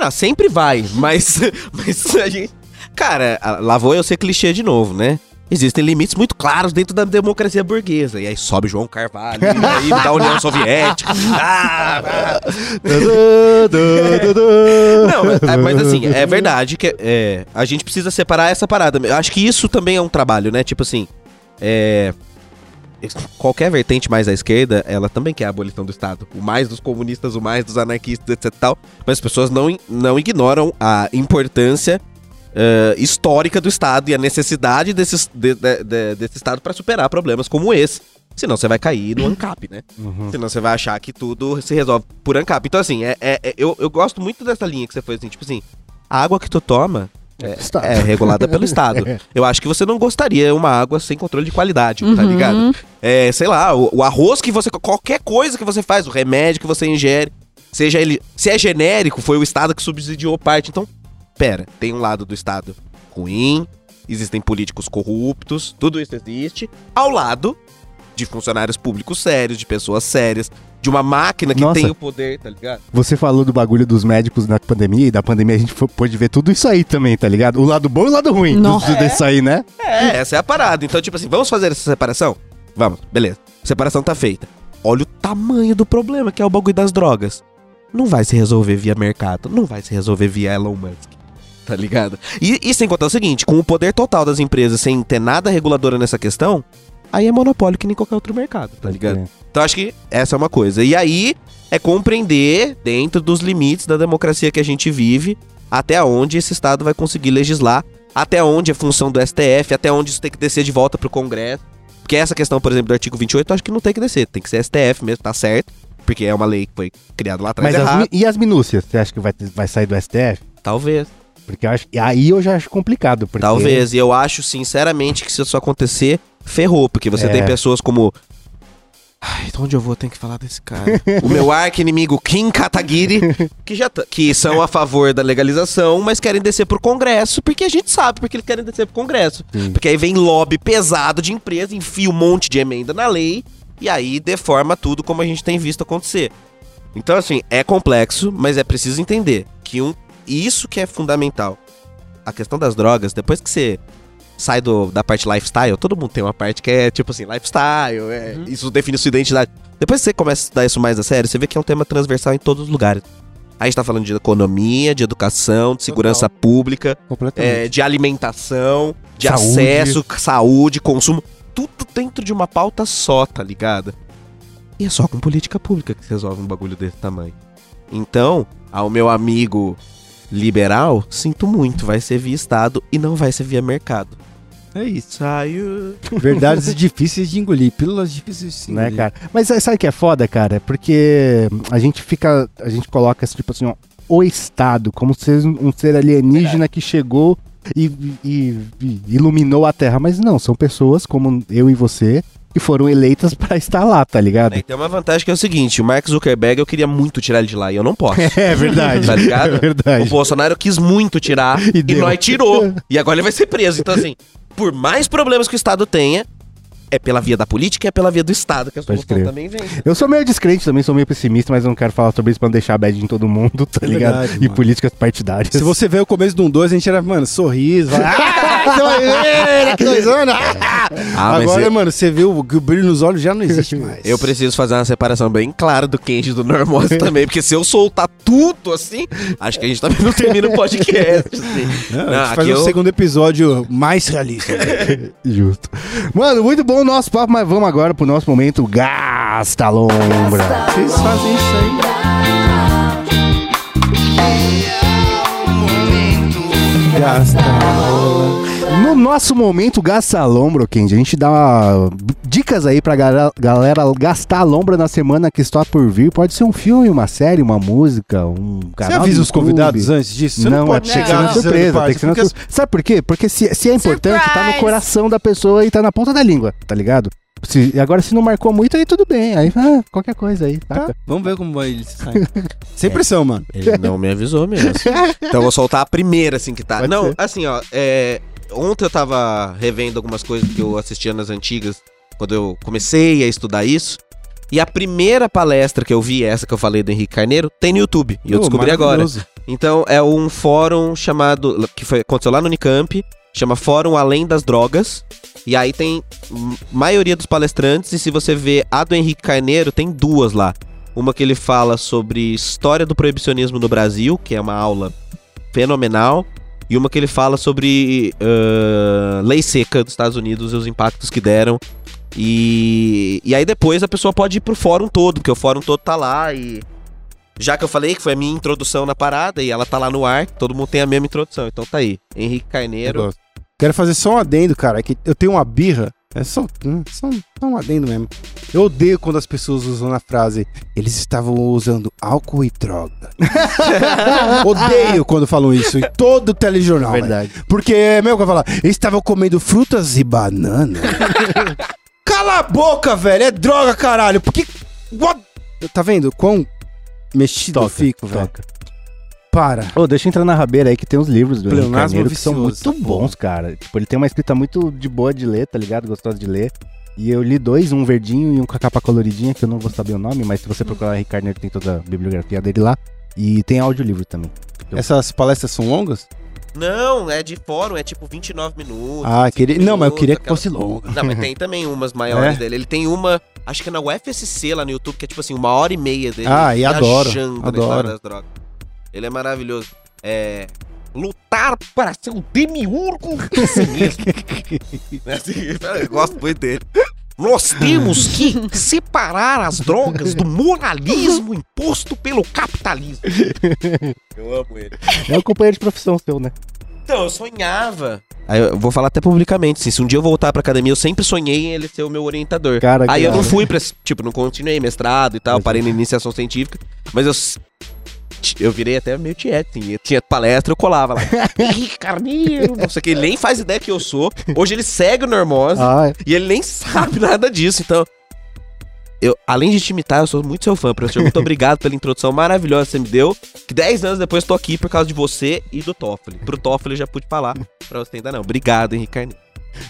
Não, sempre vai, mas, mas a gente. Cara, lá vou eu ser clichê de novo, né? Existem limites muito claros dentro da democracia burguesa. E aí sobe João Carvalho, e aí da União Soviética. Ah, ah. Não, mas, mas assim, é verdade que é, a gente precisa separar essa parada. Eu acho que isso também é um trabalho, né? Tipo assim, é, qualquer vertente mais à esquerda, ela também quer a abolição do Estado. O mais dos comunistas, o mais dos anarquistas, etc tal. Mas as pessoas não, não ignoram a importância eh, histórica do Estado e a necessidade desses, de- de- de- desse Estado para superar problemas como esse. Senão você vai cair no ANCAP, né? Senão você vai achar que tudo se resolve por ANCAP. Então, assim, é, é- é- eu, eu gosto muito dessa linha que você foi assim, tipo assim, a água que tu toma é, é regulada pelo Estado. Eu acho que você não gostaria uma água sem controle de qualidade, tá Uhum. ligado? É, sei lá, o, o arroz que você. Qualquer coisa que você faz, o remédio que você ingere, seja ele. Se é genérico, foi o Estado que subsidiou parte. Então, pera, tem um lado do Estado ruim, existem políticos corruptos, tudo isso existe, ao lado de funcionários públicos sérios, de pessoas sérias, de uma máquina que Nossa. tem o poder, tá ligado? Você falou do bagulho dos médicos na pandemia, e da pandemia a gente foi- pôde ver tudo isso aí também, tá ligado? O lado bom e o lado ruim do- do- disso aí, né? É, essa é a parada. Então, tipo assim, vamos fazer essa separação? Vamos, beleza. Separação tá feita. Olha o tamanho do problema que é o bagulho das drogas. Não vai se resolver via mercado, não vai se resolver via Elon Musk. Tá ligado? E, e sem contar o seguinte, com o poder total das empresas, sem ter nada reguladora nessa questão, aí é monopólio que nem qualquer outro mercado, tá ligado? É. Então acho que essa é uma coisa. E aí é compreender, dentro dos limites da democracia que a gente vive, até onde esse Estado vai conseguir legislar, até onde é função do STF, até onde isso tem que descer de volta pro Congresso. Porque essa questão, por exemplo, do artigo 28, eu acho que não tem que descer, tem que ser STF mesmo, tá certo. Porque é uma lei que foi criada lá atrás Mas as e as minúcias? Você acha que vai, vai sair do STF? Talvez. Porque eu acho, e aí eu já acho complicado. Porque... Talvez. E eu acho, sinceramente, que se isso acontecer, ferrou. Porque você É. tem pessoas como. Ai, de onde eu vou? Tenho que falar desse cara. o meu arqui-inimigo Kim Kataguiri, que, já tá- que são a favor da legalização, mas querem descer pro Congresso, porque a gente sabe porque eles querem descer pro Congresso. Sim. Porque aí vem lobby pesado de empresa, enfia um monte de emenda na lei, e aí deforma tudo como a gente tem visto acontecer. Então, assim, é complexo, mas é preciso entender que um, isso que é fundamental. A questão das drogas, depois que você sai do, da parte lifestyle, todo mundo tem uma parte que é tipo assim, lifestyle, é, isso define sua identidade. Depois que você começa a estudar isso mais a sério, você vê que é um tema transversal em todos os lugares. Aí a gente tá falando de economia, de educação, de segurança pública, Completamente. é, de alimentação, de Saúde. acesso, saúde, consumo. Tudo dentro de uma pauta só, tá ligado? E é só com política pública que se resolve um bagulho desse tamanho. Então, ao meu amigo liberal, sinto muito, vai ser via Estado e não vai ser via mercado. É isso. Saiu. Verdades difíceis de engolir. Pílulas difíceis de né, engolir. cara? Mas sabe o que é foda, cara? É Porque a gente fica, a gente coloca esse tipo assim, ó, o Estado como ser um ser alienígena que chegou e, e- e iluminou a Terra. Mas não, são pessoas como eu e você que foram eleitas pra estar lá, tá ligado? Né, Tem uma vantagem que é o seguinte: o Mark Zuckerberg eu queria muito tirar ele de lá e eu não posso. É verdade. Tá ligado? É verdade. O Bolsonaro quis muito tirar E e, nós tirou. E agora ele vai ser preso. Então, assim, por mais problemas que o Estado tenha, é pela via da política e é pela via do Estado que a solução também vem. Eu sou meio descrente também, sou meio pessimista, mas eu não quero falar sobre isso pra não deixar bad em todo mundo, tá É ligado? verdade, e mano. políticas partidárias. Se você vê o começo de um 2, a gente era, mano, sorriso. vai, Ah, doideira, que doisona. Ah, mas Agora, eu, mano, você vê o, que o brilho nos olhos já não existe mais. eu preciso fazer uma separação bem clara do Kenji e do Normose também, porque se eu soltar tudo assim, acho que a gente também não termina o podcast. assim. Não, Não, a gente faz aqui um eu- segundo episódio mais realista. Justo. Mano, muito bom o nosso papo, mas vamos agora pro nosso momento Gasta Lombra. Vocês fazem isso aí. Gasta. No nosso momento Gasta Lombra, Kendi, a gente dá dicas aí pra galera, galera gastar a lombra na semana que está por vir. Pode ser um filme, uma série, uma música, um Você canal avisa do os convidados antes disso? Você não, pode é, não. chegar tem que ser avisando surpresa, parte, tem que ser na porque Sabe por quê? Porque se, se é importante, tá no Surprise! coração da pessoa e tá na ponta da língua, tá ligado? Se, agora, se não marcou muito, aí tudo bem. Aí, ah, qualquer coisa aí, Tá, vamos ver como vai ele se sair. Sem pressão, mano. Ele não me avisou mesmo. Então eu vou soltar a primeira, assim, que tá. Pode não, ser. assim, ó, é, Ontem eu tava revendo algumas coisas que eu assistia nas antigas, quando eu comecei a estudar isso. E a primeira palestra que eu vi, essa que eu falei do Henrique Carneiro, tem no YouTube. E eu Ô, descobri agora. Então é um fórum chamado. que foi, aconteceu lá no Unicamp, chama Fórum Além das Drogas. E aí tem maioria dos palestrantes, e se você vê a do Henrique Carneiro, tem duas lá. Uma que ele fala sobre história do proibicionismo no Brasil, que é uma aula fenomenal. E uma que ele fala sobre ah, lei seca dos Estados Unidos e os impactos que deram. E, e aí depois a pessoa pode ir pro fórum todo, porque o fórum todo tá lá e. Já que eu falei que foi a minha introdução na parada e ela tá lá no ar, todo mundo tem a mesma introdução. Então tá aí. Henrique Carneiro. Quero fazer só um adendo, cara. é que eu tenho uma birra. É só, só, só um adendo mesmo. Eu odeio quando as pessoas usam a frase eles estavam usando álcool e droga. odeio quando falam isso em todo telejornal. Verdade. Porque é mesmo que eu falar, eles estavam comendo frutas e banana. Cala a boca, velho. É droga, caralho. Porque. What? Tá vendo quão mexido eu Toca, fico, velho? Para. Ô, deixa eu entrar na rabeira aí que tem uns livros do Henrique Carneiro que são vicioso, muito porra. bons, cara. Tipo, ele tem uma escrita muito de boa de ler, tá ligado? Gostosa de ler. E eu li dois, um verdinho e um com a capa coloridinha, que eu não vou saber o nome, mas se você procurar Henrique Carneiro tem toda a bibliografia dele lá. E tem audiolivro também. Essas palestras são longas? Não, é de fórum, é tipo 29 minutos. Ah, 25 queria... não, mas eu minutos, queria que aquela- fosse longa. Não, mas tem também umas maiores É? dele. Ele tem uma, acho que é na UFSC lá no YouTube, que é tipo assim, uma hora e meia dele. Ah, e adoro, na adoro. das drogas. Ele é maravilhoso. É. Lutar para ser um demiurgo de si mesmo. É assim, eu gosto muito dele. Nós temos que separar as drogas do moralismo imposto pelo capitalismo. Eu amo ele. É um companheiro de profissão seu, né? Então, eu sonhava. Aí eu vou falar até publicamente, assim, se um dia eu voltar pra academia, eu sempre sonhei em ele ser o meu orientador. Cara, Aí eu não cara. fui pra, esse- tipo, não continuei mestrado e tal, parei na iniciação científica, mas eu eu virei até meio tieto, tinha palestra, eu colava lá. Henrique Carneiro, não sei o que, ele nem faz ideia que eu sou. Hoje ele segue o Normose Ah, é. e ele nem sabe nada disso, então... Eu, além de te imitar, eu sou muito seu fã, professor. Muito obrigado pela introdução maravilhosa que você me deu. Que 10 anos depois tô aqui por causa de você e do Toffoli. Pro Toffoli eu já pude falar, pra você ainda não. Obrigado, Henrique Carneiro.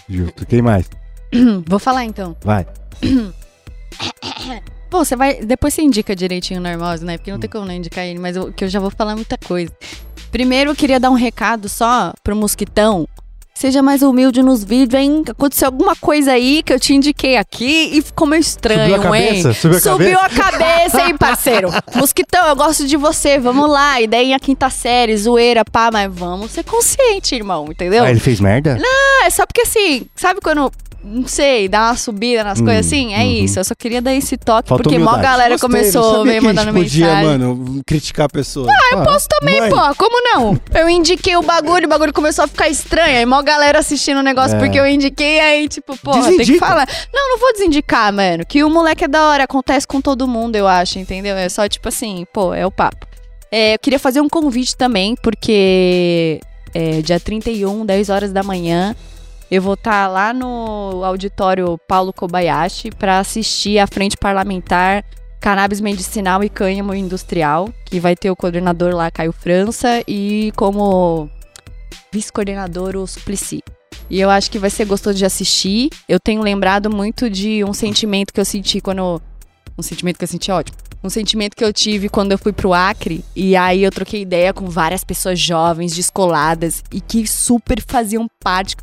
justo. Quem mais? Vou falar então. Vai. Pô, você vai. Depois você indica direitinho o Normose, né? Porque não tem como não indicar ele, mas eu, que eu já vou falar muita coisa. Primeiro, eu queria dar um recado só pro Mosquitão. Seja mais humilde nos vídeos, hein? Aconteceu alguma coisa aí que eu te indiquei aqui e ficou meio estranho, Subiu a hein? cabeça? Subiu a Subiu a cabeça, hein, parceiro? Mosquitão, eu gosto de você, vamos lá. Ideia quinta série, zoeira, pá, mas vamos ser consciente, irmão, entendeu? Ah, ele fez merda? Ah, é só porque assim, sabe quando. Não sei, dá uma subida nas Hum, coisas assim? É uhum. isso. Eu só queria dar esse toque, Falta porque mó humildade. galera Gostei, começou me mandando podia, mensagem. mano, criticar a pessoa. Ah, Eu posso também, Mãe. pô. Como não? Eu indiquei o bagulho, o bagulho começou a ficar estranho. Aí mó galera assistindo o negócio É. porque eu indiquei, aí tipo, pô, tem que falar. Não, não vou desindicar, mano. Que o moleque é da hora, acontece com todo mundo, eu acho, entendeu? É só tipo assim, pô, é o papo. É, eu queria fazer um convite também, porque é, dia 31, 10 horas da manhã, eu vou estar lá no auditório Paulo Kobayashi para assistir a frente parlamentar Cannabis Medicinal e Cânhamo Industrial, que vai ter o coordenador lá, Caio França, e como vice-coordenador o Suplicy. E eu acho que vai ser gostoso de assistir. Eu tenho lembrado muito de um sentimento que eu senti quando. Um sentimento que eu senti ótimo. Um sentimento que eu tive quando eu fui pro Acre. E aí eu troquei ideia com várias pessoas jovens, descoladas, e que super faziam parte,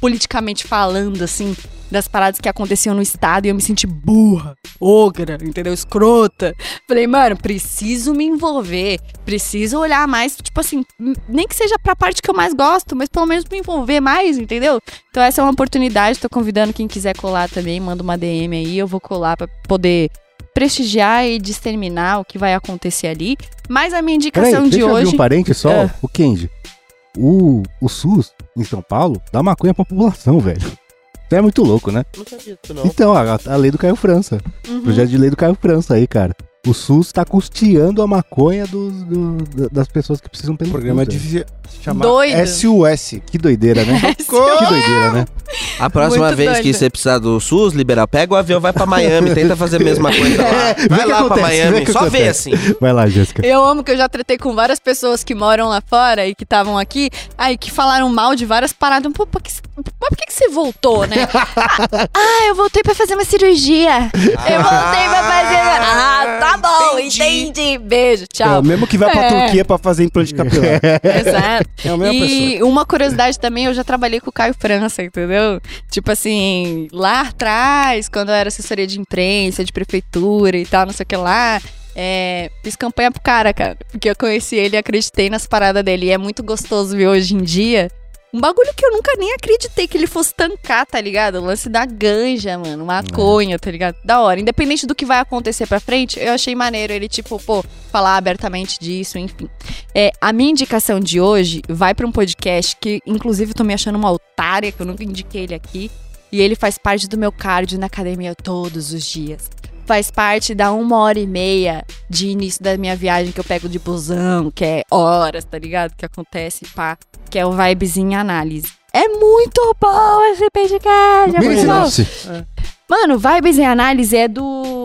politicamente falando, assim, das paradas que aconteciam no estado. E eu me senti burra, ogra, entendeu? Escrota. Falei, mano, preciso me envolver. Preciso olhar mais, tipo assim, nem que seja pra parte que eu mais gosto, mas pelo menos me envolver mais, entendeu? Então essa é uma oportunidade, tô convidando quem quiser colar também, manda uma DM aí, eu vou colar pra poder prestigiar e disterminar o que vai acontecer ali. Mas a minha Peraí, indicação deixa de eu hoje. um parente só. É. O Kendi. O, o SUS, em São Paulo, dá maconha pra população, velho. Isso é muito louco, né? Não sabia disso, não. Então, a, a lei do Caio França. Uhum. Projeto de lei do Caio França aí, cara. O SUS tá custeando a maconha dos, do- das pessoas que precisam pelo O programa SUS, devia se chamar Doido. SUS. Que doideira, né? que doideira, né? A próxima Muito vez que doido. você precisar do SUS, liberar, pega o avião, vai pra Miami, tenta fazer a mesma coisa lá. É, vê Vai que lá vê o Miami, que só vê assim. Vai lá, Jéssica. Eu amo que eu já tretei com várias pessoas que moram lá fora e que estavam aqui, aí que falaram mal de várias paradas. Pô, por que, mas por que, que você voltou, né? ah, eu voltei pra fazer uma cirurgia. Eu voltei pra fazer. Ah, tá bom, entendi. Beijo, É tchau. o mesmo que vai pra É. Turquia pra fazer implante capilar. Exato. É a mesma pessoa. E uma curiosidade também, eu já trabalhei com o Caio França, entendeu? Tipo assim, lá atrás, quando eu era assessoria de imprensa, de prefeitura e tal, não sei o que lá. é, fiz campanha pro cara, cara. Porque eu conheci ele e acreditei nas paradas dele. E é muito gostoso ver hoje em dia. Um bagulho que eu nunca nem acreditei que ele fosse tancar, tá ligado? O lance da ganja, mano. Maconha, tá ligado? Da hora. Independente do que vai acontecer pra frente, eu achei maneiro ele, tipo, pô, falar abertamente disso, enfim. É, a minha indicação de hoje vai pra um podcast que, inclusive, eu tô me achando uma otária, que eu nunca indiquei ele aqui. E ele faz parte do meu cardio na academia todos os dias. Faz parte da uma hora e meia de início da minha viagem que eu pego de busão, que é horas, tá ligado? Que acontece, pá. Que é o Vibes em Análise. É muito bom esse podcast! É muito bom. Mano, Vibes em Análise é do.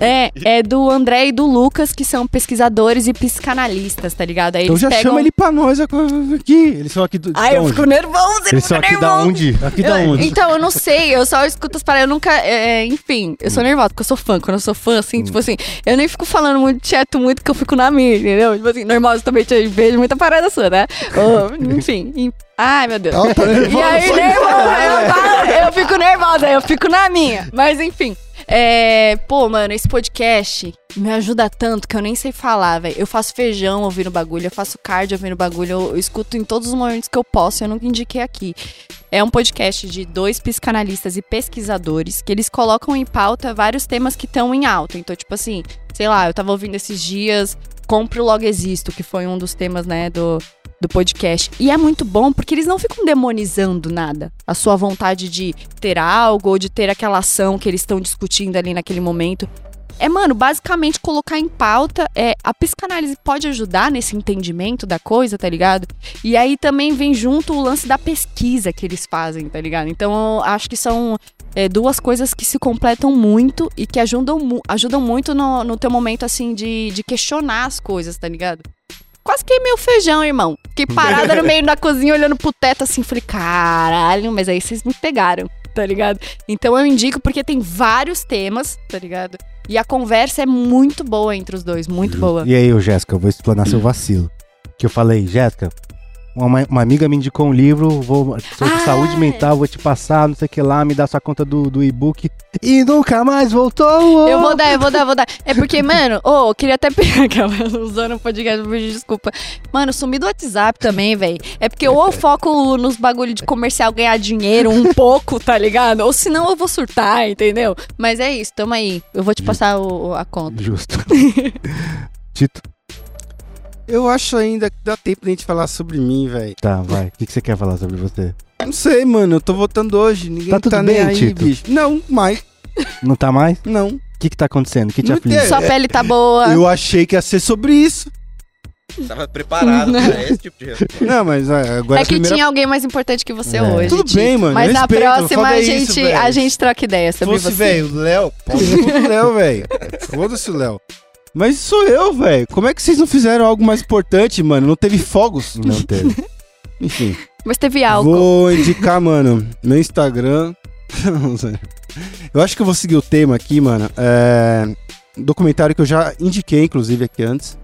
É, é do André e do Lucas, que são pesquisadores e psicanalistas, tá ligado? Aí Então eles já pegam... chama ele pra nós aqui. Eles são aqui do. Ai, eu onde? fico nervosa, eu Eles são aqui da nervosa. onde? Aqui da Eu- onde? Então, eu não sei, eu só escuto as paradas, eu nunca. é, enfim, eu sou nervosa, porque eu sou fã. Quando eu sou fã, assim, tipo assim, eu nem fico falando muito tieto muito que eu fico na minha, entendeu? Tipo assim, normal, eu também te vejo muita parada sua, né? Ou, enfim. Ai, meu Deus. Ela tá E aí, nervosa, eu, eu fico nervosa, eu fico na minha. Mas enfim. É, pô, mano, esse podcast me ajuda tanto que eu nem sei falar, velho. Eu faço feijão ouvindo bagulho, eu faço cardio ouvindo bagulho, eu, eu escuto em todos os momentos que eu posso, eu nunca indiquei aqui. É um podcast de dois psicanalistas e pesquisadores que eles colocam em pauta vários temas que estão em alta. Então, tipo assim, sei lá, eu tava ouvindo esses dias Compre Logo Existo, que foi um dos temas, né, do, do podcast. E é muito bom porque eles não ficam demonizando nada. A sua vontade de ter algo ou de ter aquela ação que eles estão discutindo ali naquele momento. É, mano, basicamente colocar em pauta. É, a psicanálise pode ajudar nesse entendimento da coisa, tá ligado? E aí também vem junto o lance da pesquisa que eles fazem, tá ligado? Então acho que são é, duas coisas que se completam muito e que ajudam, ajudam muito no, no teu momento, assim, de, de questionar as coisas, tá ligado? Quase queimei o feijão, irmão. Fiquei parada no meio da cozinha olhando pro teto assim, falei, caralho, mas aí vocês me pegaram, tá ligado? Então eu indico porque tem vários temas, tá ligado? E a conversa é muito boa entre os dois, muito boa. E aí, Jéssica, eu vou explanar seu vacilo. Que eu falei, Jéssica, uma, uma amiga me indicou um livro, vou, sobre Ah, saúde é. mental, vou te passar, não sei o que lá, me dá sua conta do, do e-book. E nunca mais voltou! Eu vou dar, eu vou dar, vou dar. É porque, mano, ô, eu queria até pegar usando o podcast, desculpa. Mano, sumi do WhatsApp também, velho. É porque ou eu foco nos bagulho de comercial ganhar dinheiro um pouco, tá ligado? Ou senão eu vou surtar, entendeu? Mas é isso, tamo aí. Eu vou te passar o- a conta. Justo. Tito, Eu acho ainda que dá tempo da gente falar sobre mim, velho. tá, vai. O que, que você quer falar sobre você? Não sei, mano. Eu tô votando hoje. Ninguém Tá tá, tudo nem bem, aí, Tito? bicho. Não, mais. Não tá mais? O Não. que, que tá acontecendo? O que te Não aflige? Sua pele tá boa. Eu achei que ia ser sobre isso. Tava preparado pra esse tipo de resposta. Não, mas é, agora É a que primeira... tinha alguém mais importante que você É. hoje. Tudo Tito. bem, mano, Mas na respeito, próxima foda a isso, gente, velho. a gente troca ideia sobre fosse, você. velho, o Léo, cu do Léo, velho. Foda-se o Léo. Mas sou eu, velho. Como é que vocês não fizeram algo mais importante, mano? Não teve fogos? Não teve. Enfim. Mas teve álcool. Vou indicar, mano, meu Instagram. Eu acho que eu vou seguir o tema aqui, mano. É. Um documentário que eu já indiquei, inclusive, aqui antes.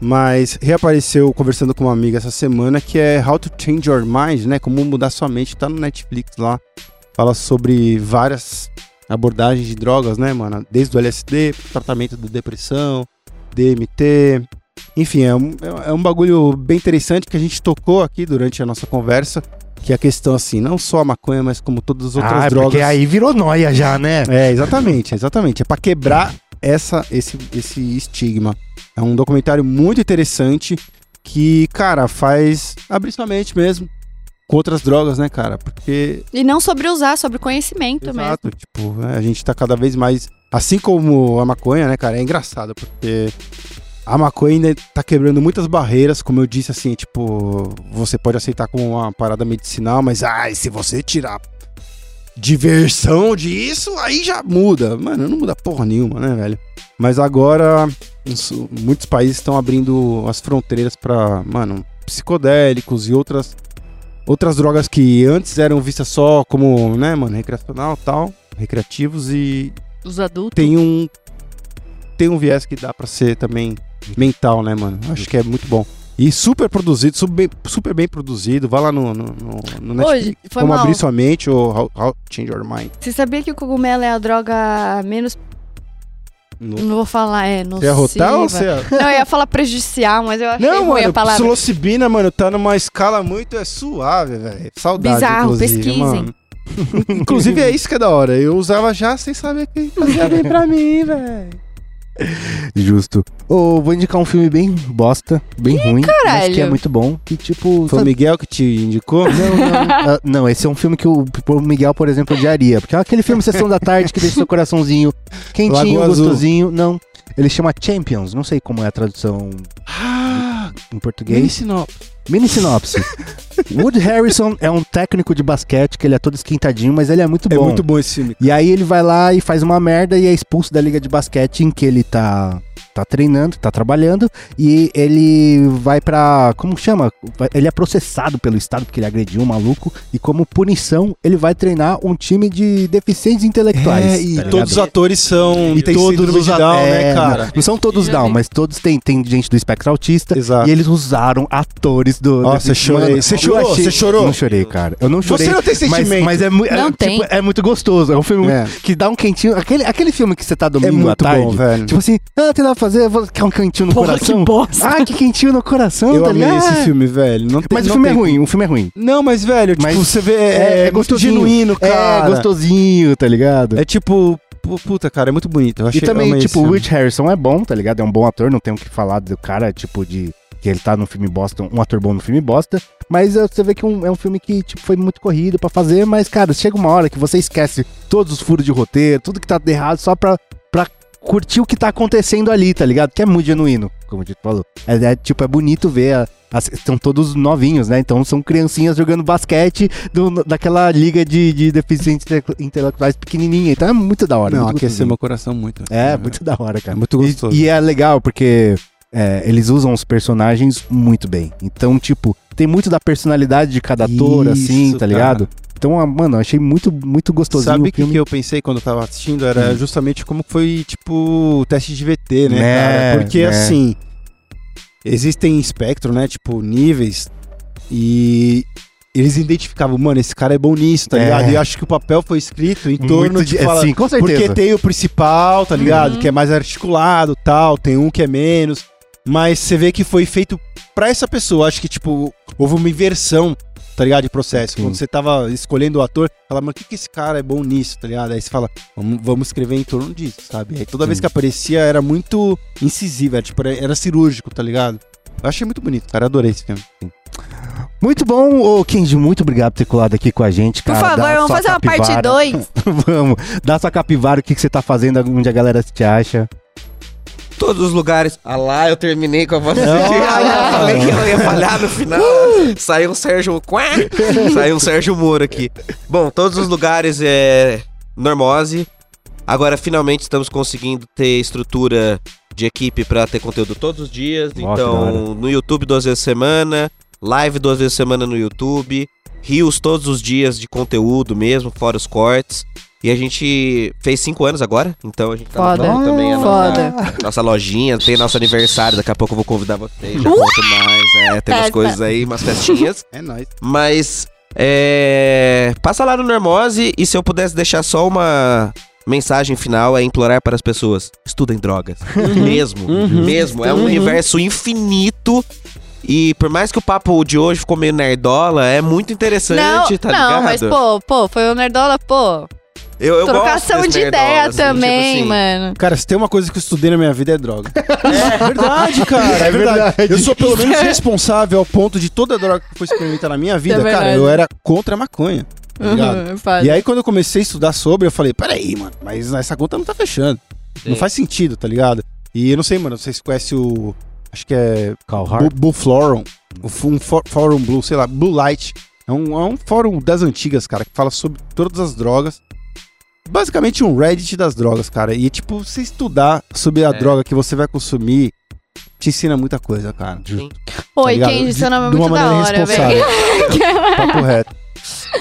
Mas reapareceu conversando com uma amiga essa semana, que é How to Change Your Mind, né? Como mudar sua mente. Tá no Netflix lá. Fala sobre várias abordagens de drogas, né, mano? Desde o LSD, tratamento da depressão, DMT. Enfim, é um, é um bagulho bem interessante que a gente tocou aqui durante a nossa conversa. Que é a questão, assim, não só a maconha, mas como todas as outras ah, drogas. porque aí virou noia já, né? É, exatamente, exatamente. É pra quebrar essa, esse, esse estigma. É um documentário muito interessante que, cara, faz abrir sua mente mesmo com outras drogas, né, cara? Porque E não sobre usar, sobre conhecimento mesmo. Exato, tipo, né, a gente tá cada vez mais. Assim como a maconha, né, cara? É engraçado, porque a maconha ainda tá quebrando muitas barreiras, como eu disse, assim, tipo, você pode aceitar como uma parada medicinal, mas ai, se você tirar diversão disso, aí já muda. Mano, não muda porra nenhuma, né, velho? Mas agora, muitos países estão abrindo as fronteiras pra, mano, psicodélicos e outras outras drogas que antes eram vistas só como, né, mano, recreacional e tal, recreativos e Os adultos. tem um tem um viés que dá pra ser também mental, né, mano? Acho que é muito bom. E super produzido, super bem, super bem produzido. Vai lá no, no, no, no Hoje, Netflix. foi Como mal. abrir sua mente ou How, How to Change Your Mind. Você sabia que o cogumelo é a droga menos. No... Não vou falar, é. Você ia rotar ou você ia... Não, eu ia falar prejudicial, mas eu achei Não, ruim a mano, palavra. psilocibina, mano, tá numa escala muito é suave, velho. Saudade, Bizarro, pesquisem. mano. inclusive é isso que é da hora. Eu usava já sem saber que fazia bem pra mim, velho. Justo. Ô, vou indicar um filme bem bosta, bem ruim, mas caralho. que é muito bom. Que tipo. Foi o Miguel que te indicou? Não, não. Ah, não, esse é um filme que o, o Miguel, por exemplo, odiaria. Porque é aquele filme Sessão da Tarde que deixa seu coraçãozinho quentinho, gostosinho. Não. Ele chama Champions. Não sei como é a tradução Ah, em português. Mini sinopse. Mini sinopse. Wood Harrison é um técnico de basquete, que ele é todo esquentadinho, mas ele é muito É bom. muito bom esse filme. E aí ele vai lá e faz uma merda e é expulso da liga de basquete em que ele tá tá treinando, tá trabalhando e ele vai pra. como chama? Ele é processado pelo estado porque ele agrediu um maluco e como punição ele vai treinar um time de deficientes intelectuais. É, e tá todos os atores são. e tem todos os Down, é, né, cara? Não, não são todos Down, mas todos têm, tem gente do espectro autista. Exato. E eles usaram atores do. Nossa, desse- chorei. Você chorou? achei- Você chorou? Não chorei, cara. Eu não chorei. Você não tem mas, sentimento. mas é, mu- é, Não tipo, é muito gostoso. É um filme É. que dá um quentinho. Aquele, aquele filme que você tá É domingo à muito tarde. bom, velho. Tipo assim, ah, tem nada pra fazer, vou quer um quentinho no Porra, coração. que bosta. Ah, que quentinho no coração, eu tá amei ligado? esse filme, velho. Não tem- Mas o filme é tem- ruim, o filme é ruim. Não, mas, velho, tipo, Mas você vê. É, é, muito genuíno, cara. É, gostosinho, tá ligado? É tipo. pu- Puta, cara, é muito bonito. Eu achei, e também, tipo, o. Rich Harrison é bom, tá ligado? É um bom ator, não tem o que falar do cara, tipo, de que ele tá no filme bosta, um ator bom no filme bosta. Mas você vê que um- é um filme que, tipo, foi muito corrido pra fazer, mas, cara, chega uma hora que você esquece todos os furos de roteiro, tudo que tá errado, só pra curtir o que tá acontecendo ali, tá ligado? Que é muito genuíno, como o Dito falou. É, é, tipo, é bonito ver a. Estão todos novinhos, né? Então são criancinhas jogando basquete do- daquela liga de, de deficientes inte- intelectuais pequenininha. Então é muito da hora. Não, aqueceu meu coração muito. É, muito da hora, É cara. muito gostoso. E, e é legal porque é, eles usam os personagens muito bem. Então, tipo, tem muito da personalidade de cada ator, Isso, assim, tá cara. Então, ah, mano, achei muito, muito gostosinho Sabe o que, que eu pensei quando eu tava assistindo? Era Hum. justamente como foi, tipo, o teste de VT, né, Né, cara? Porque, né. assim, existem espectro, né? Tipo, níveis E eles identificavam, mano, esse cara é bom nisso, tá É. ligado? E eu acho que o papel foi escrito em torno Muito de falar, sim, com certeza. porque tem o principal, tá ligado? Uhum. Que é mais articulado, tal, tem um que é menos, mas você vê que foi feito pra essa pessoa. Acho que tipo houve uma inversão, tá ligado, de processo. Sim. Quando você tava escolhendo o ator, fala, mano, o que que esse cara é bom nisso, tá ligado? Aí você fala, vamos, vamos escrever em torno disso, sabe? Aí toda vez Sim. que aparecia era muito incisivo, era, tipo, era, cirúrgico, tá ligado? Eu achei muito bonito, cara, adorei esse filme. Muito bom, ô Kenji, muito obrigado por ter colado aqui com a gente, Por cara. favor, Dá vamos fazer uma parte capivara. 2. Vamos, dá sua capivara, o que, que você tá fazendo, onde a galera te acha. Todos os lugares. Ah lá, eu terminei com a voz. Não. Ah, eu falei que eu ia falhar no final. Saiu um Sérgio. Saiu um Sérgio Moro aqui. Bom, todos os lugares é normose. Agora, finalmente, estamos conseguindo ter estrutura de equipe pra ter conteúdo todos os dias. Hora. então, no YouTube duas vezes por semana, live duas vezes por semana no YouTube, rios todos os dias de conteúdo mesmo, fora os cortes. E a gente fez cinco anos agora, então a gente tá Foda. lançando também a Foda. nossa, nossa lojinha, tem nosso aniversário, daqui a pouco eu vou convidar vocês, já Uh! conto mais, é, tem umas Festa. coisas aí, umas festinhas. É nóis. Mas é, passa lá no Normose e se eu pudesse deixar só uma mensagem final é implorar para as pessoas: estudem drogas. mesmo, Uhum. mesmo. É um universo infinito. E por mais que o papo de hoje ficou meio nerdola, é muito interessante, Não, tá não, ligado? mas pô, pô, foi o Nerdola, pô. Eu, eu trocação de ideia assim, tipo também, assim. mano. Cara, se tem uma coisa que eu estudei na minha vida é droga. É verdade, cara. É É verdade. Eu sou pelo menos responsável ao ponto de toda droga que foi experimentada na minha vida, É cara, eu era contra a maconha. Tá? Uhum. E aí, quando eu comecei a estudar sobre, eu falei, peraí, mano, mas essa conta não tá fechando. Não Sim. faz sentido, tá ligado? E eu não sei, mano, vocês conhecem o. Acho que é. Carl Bu- Blue Florum. O fu- um fó- Fórum Blue, sei lá, Blue Light. É um, é um fórum das antigas, cara, que fala sobre todas as drogas. Basicamente um Reddit das drogas, cara. E, tipo, você estudar sobre a É. droga que você vai consumir, te ensina muita coisa, cara. Sim. Oi, ligado? Kenji, seu nome é De uma muito da maneira hora, responsável. velho. Papo reto.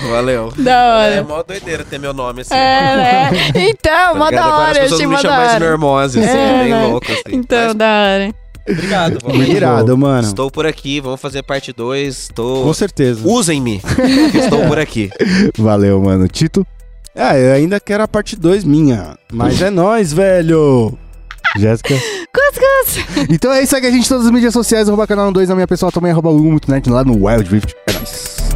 Valeu. Da É hora. mó doideira ter meu nome assim. É, né? Então, tá mó ligado? da Agora as hora, eu pessoas me chamam mais normose, assim, É, bem né? louco, assim. Então, Mas da hora. obrigado, vamos. Muito Irado, mano. Estou por aqui, vamos fazer parte 2. Estou... Com certeza. Usem-me, estou por aqui. Valeu, mano. Tito, Ah, eu ainda quero a parte 2 minha. Mas é nóis, velho. Jéssica. Cus, cus. Então é isso, segue a gente em todas as mídias sociais, arroba canal 2 na minha pessoal também, arroba o muito net lá no Wild Rift. É nóis.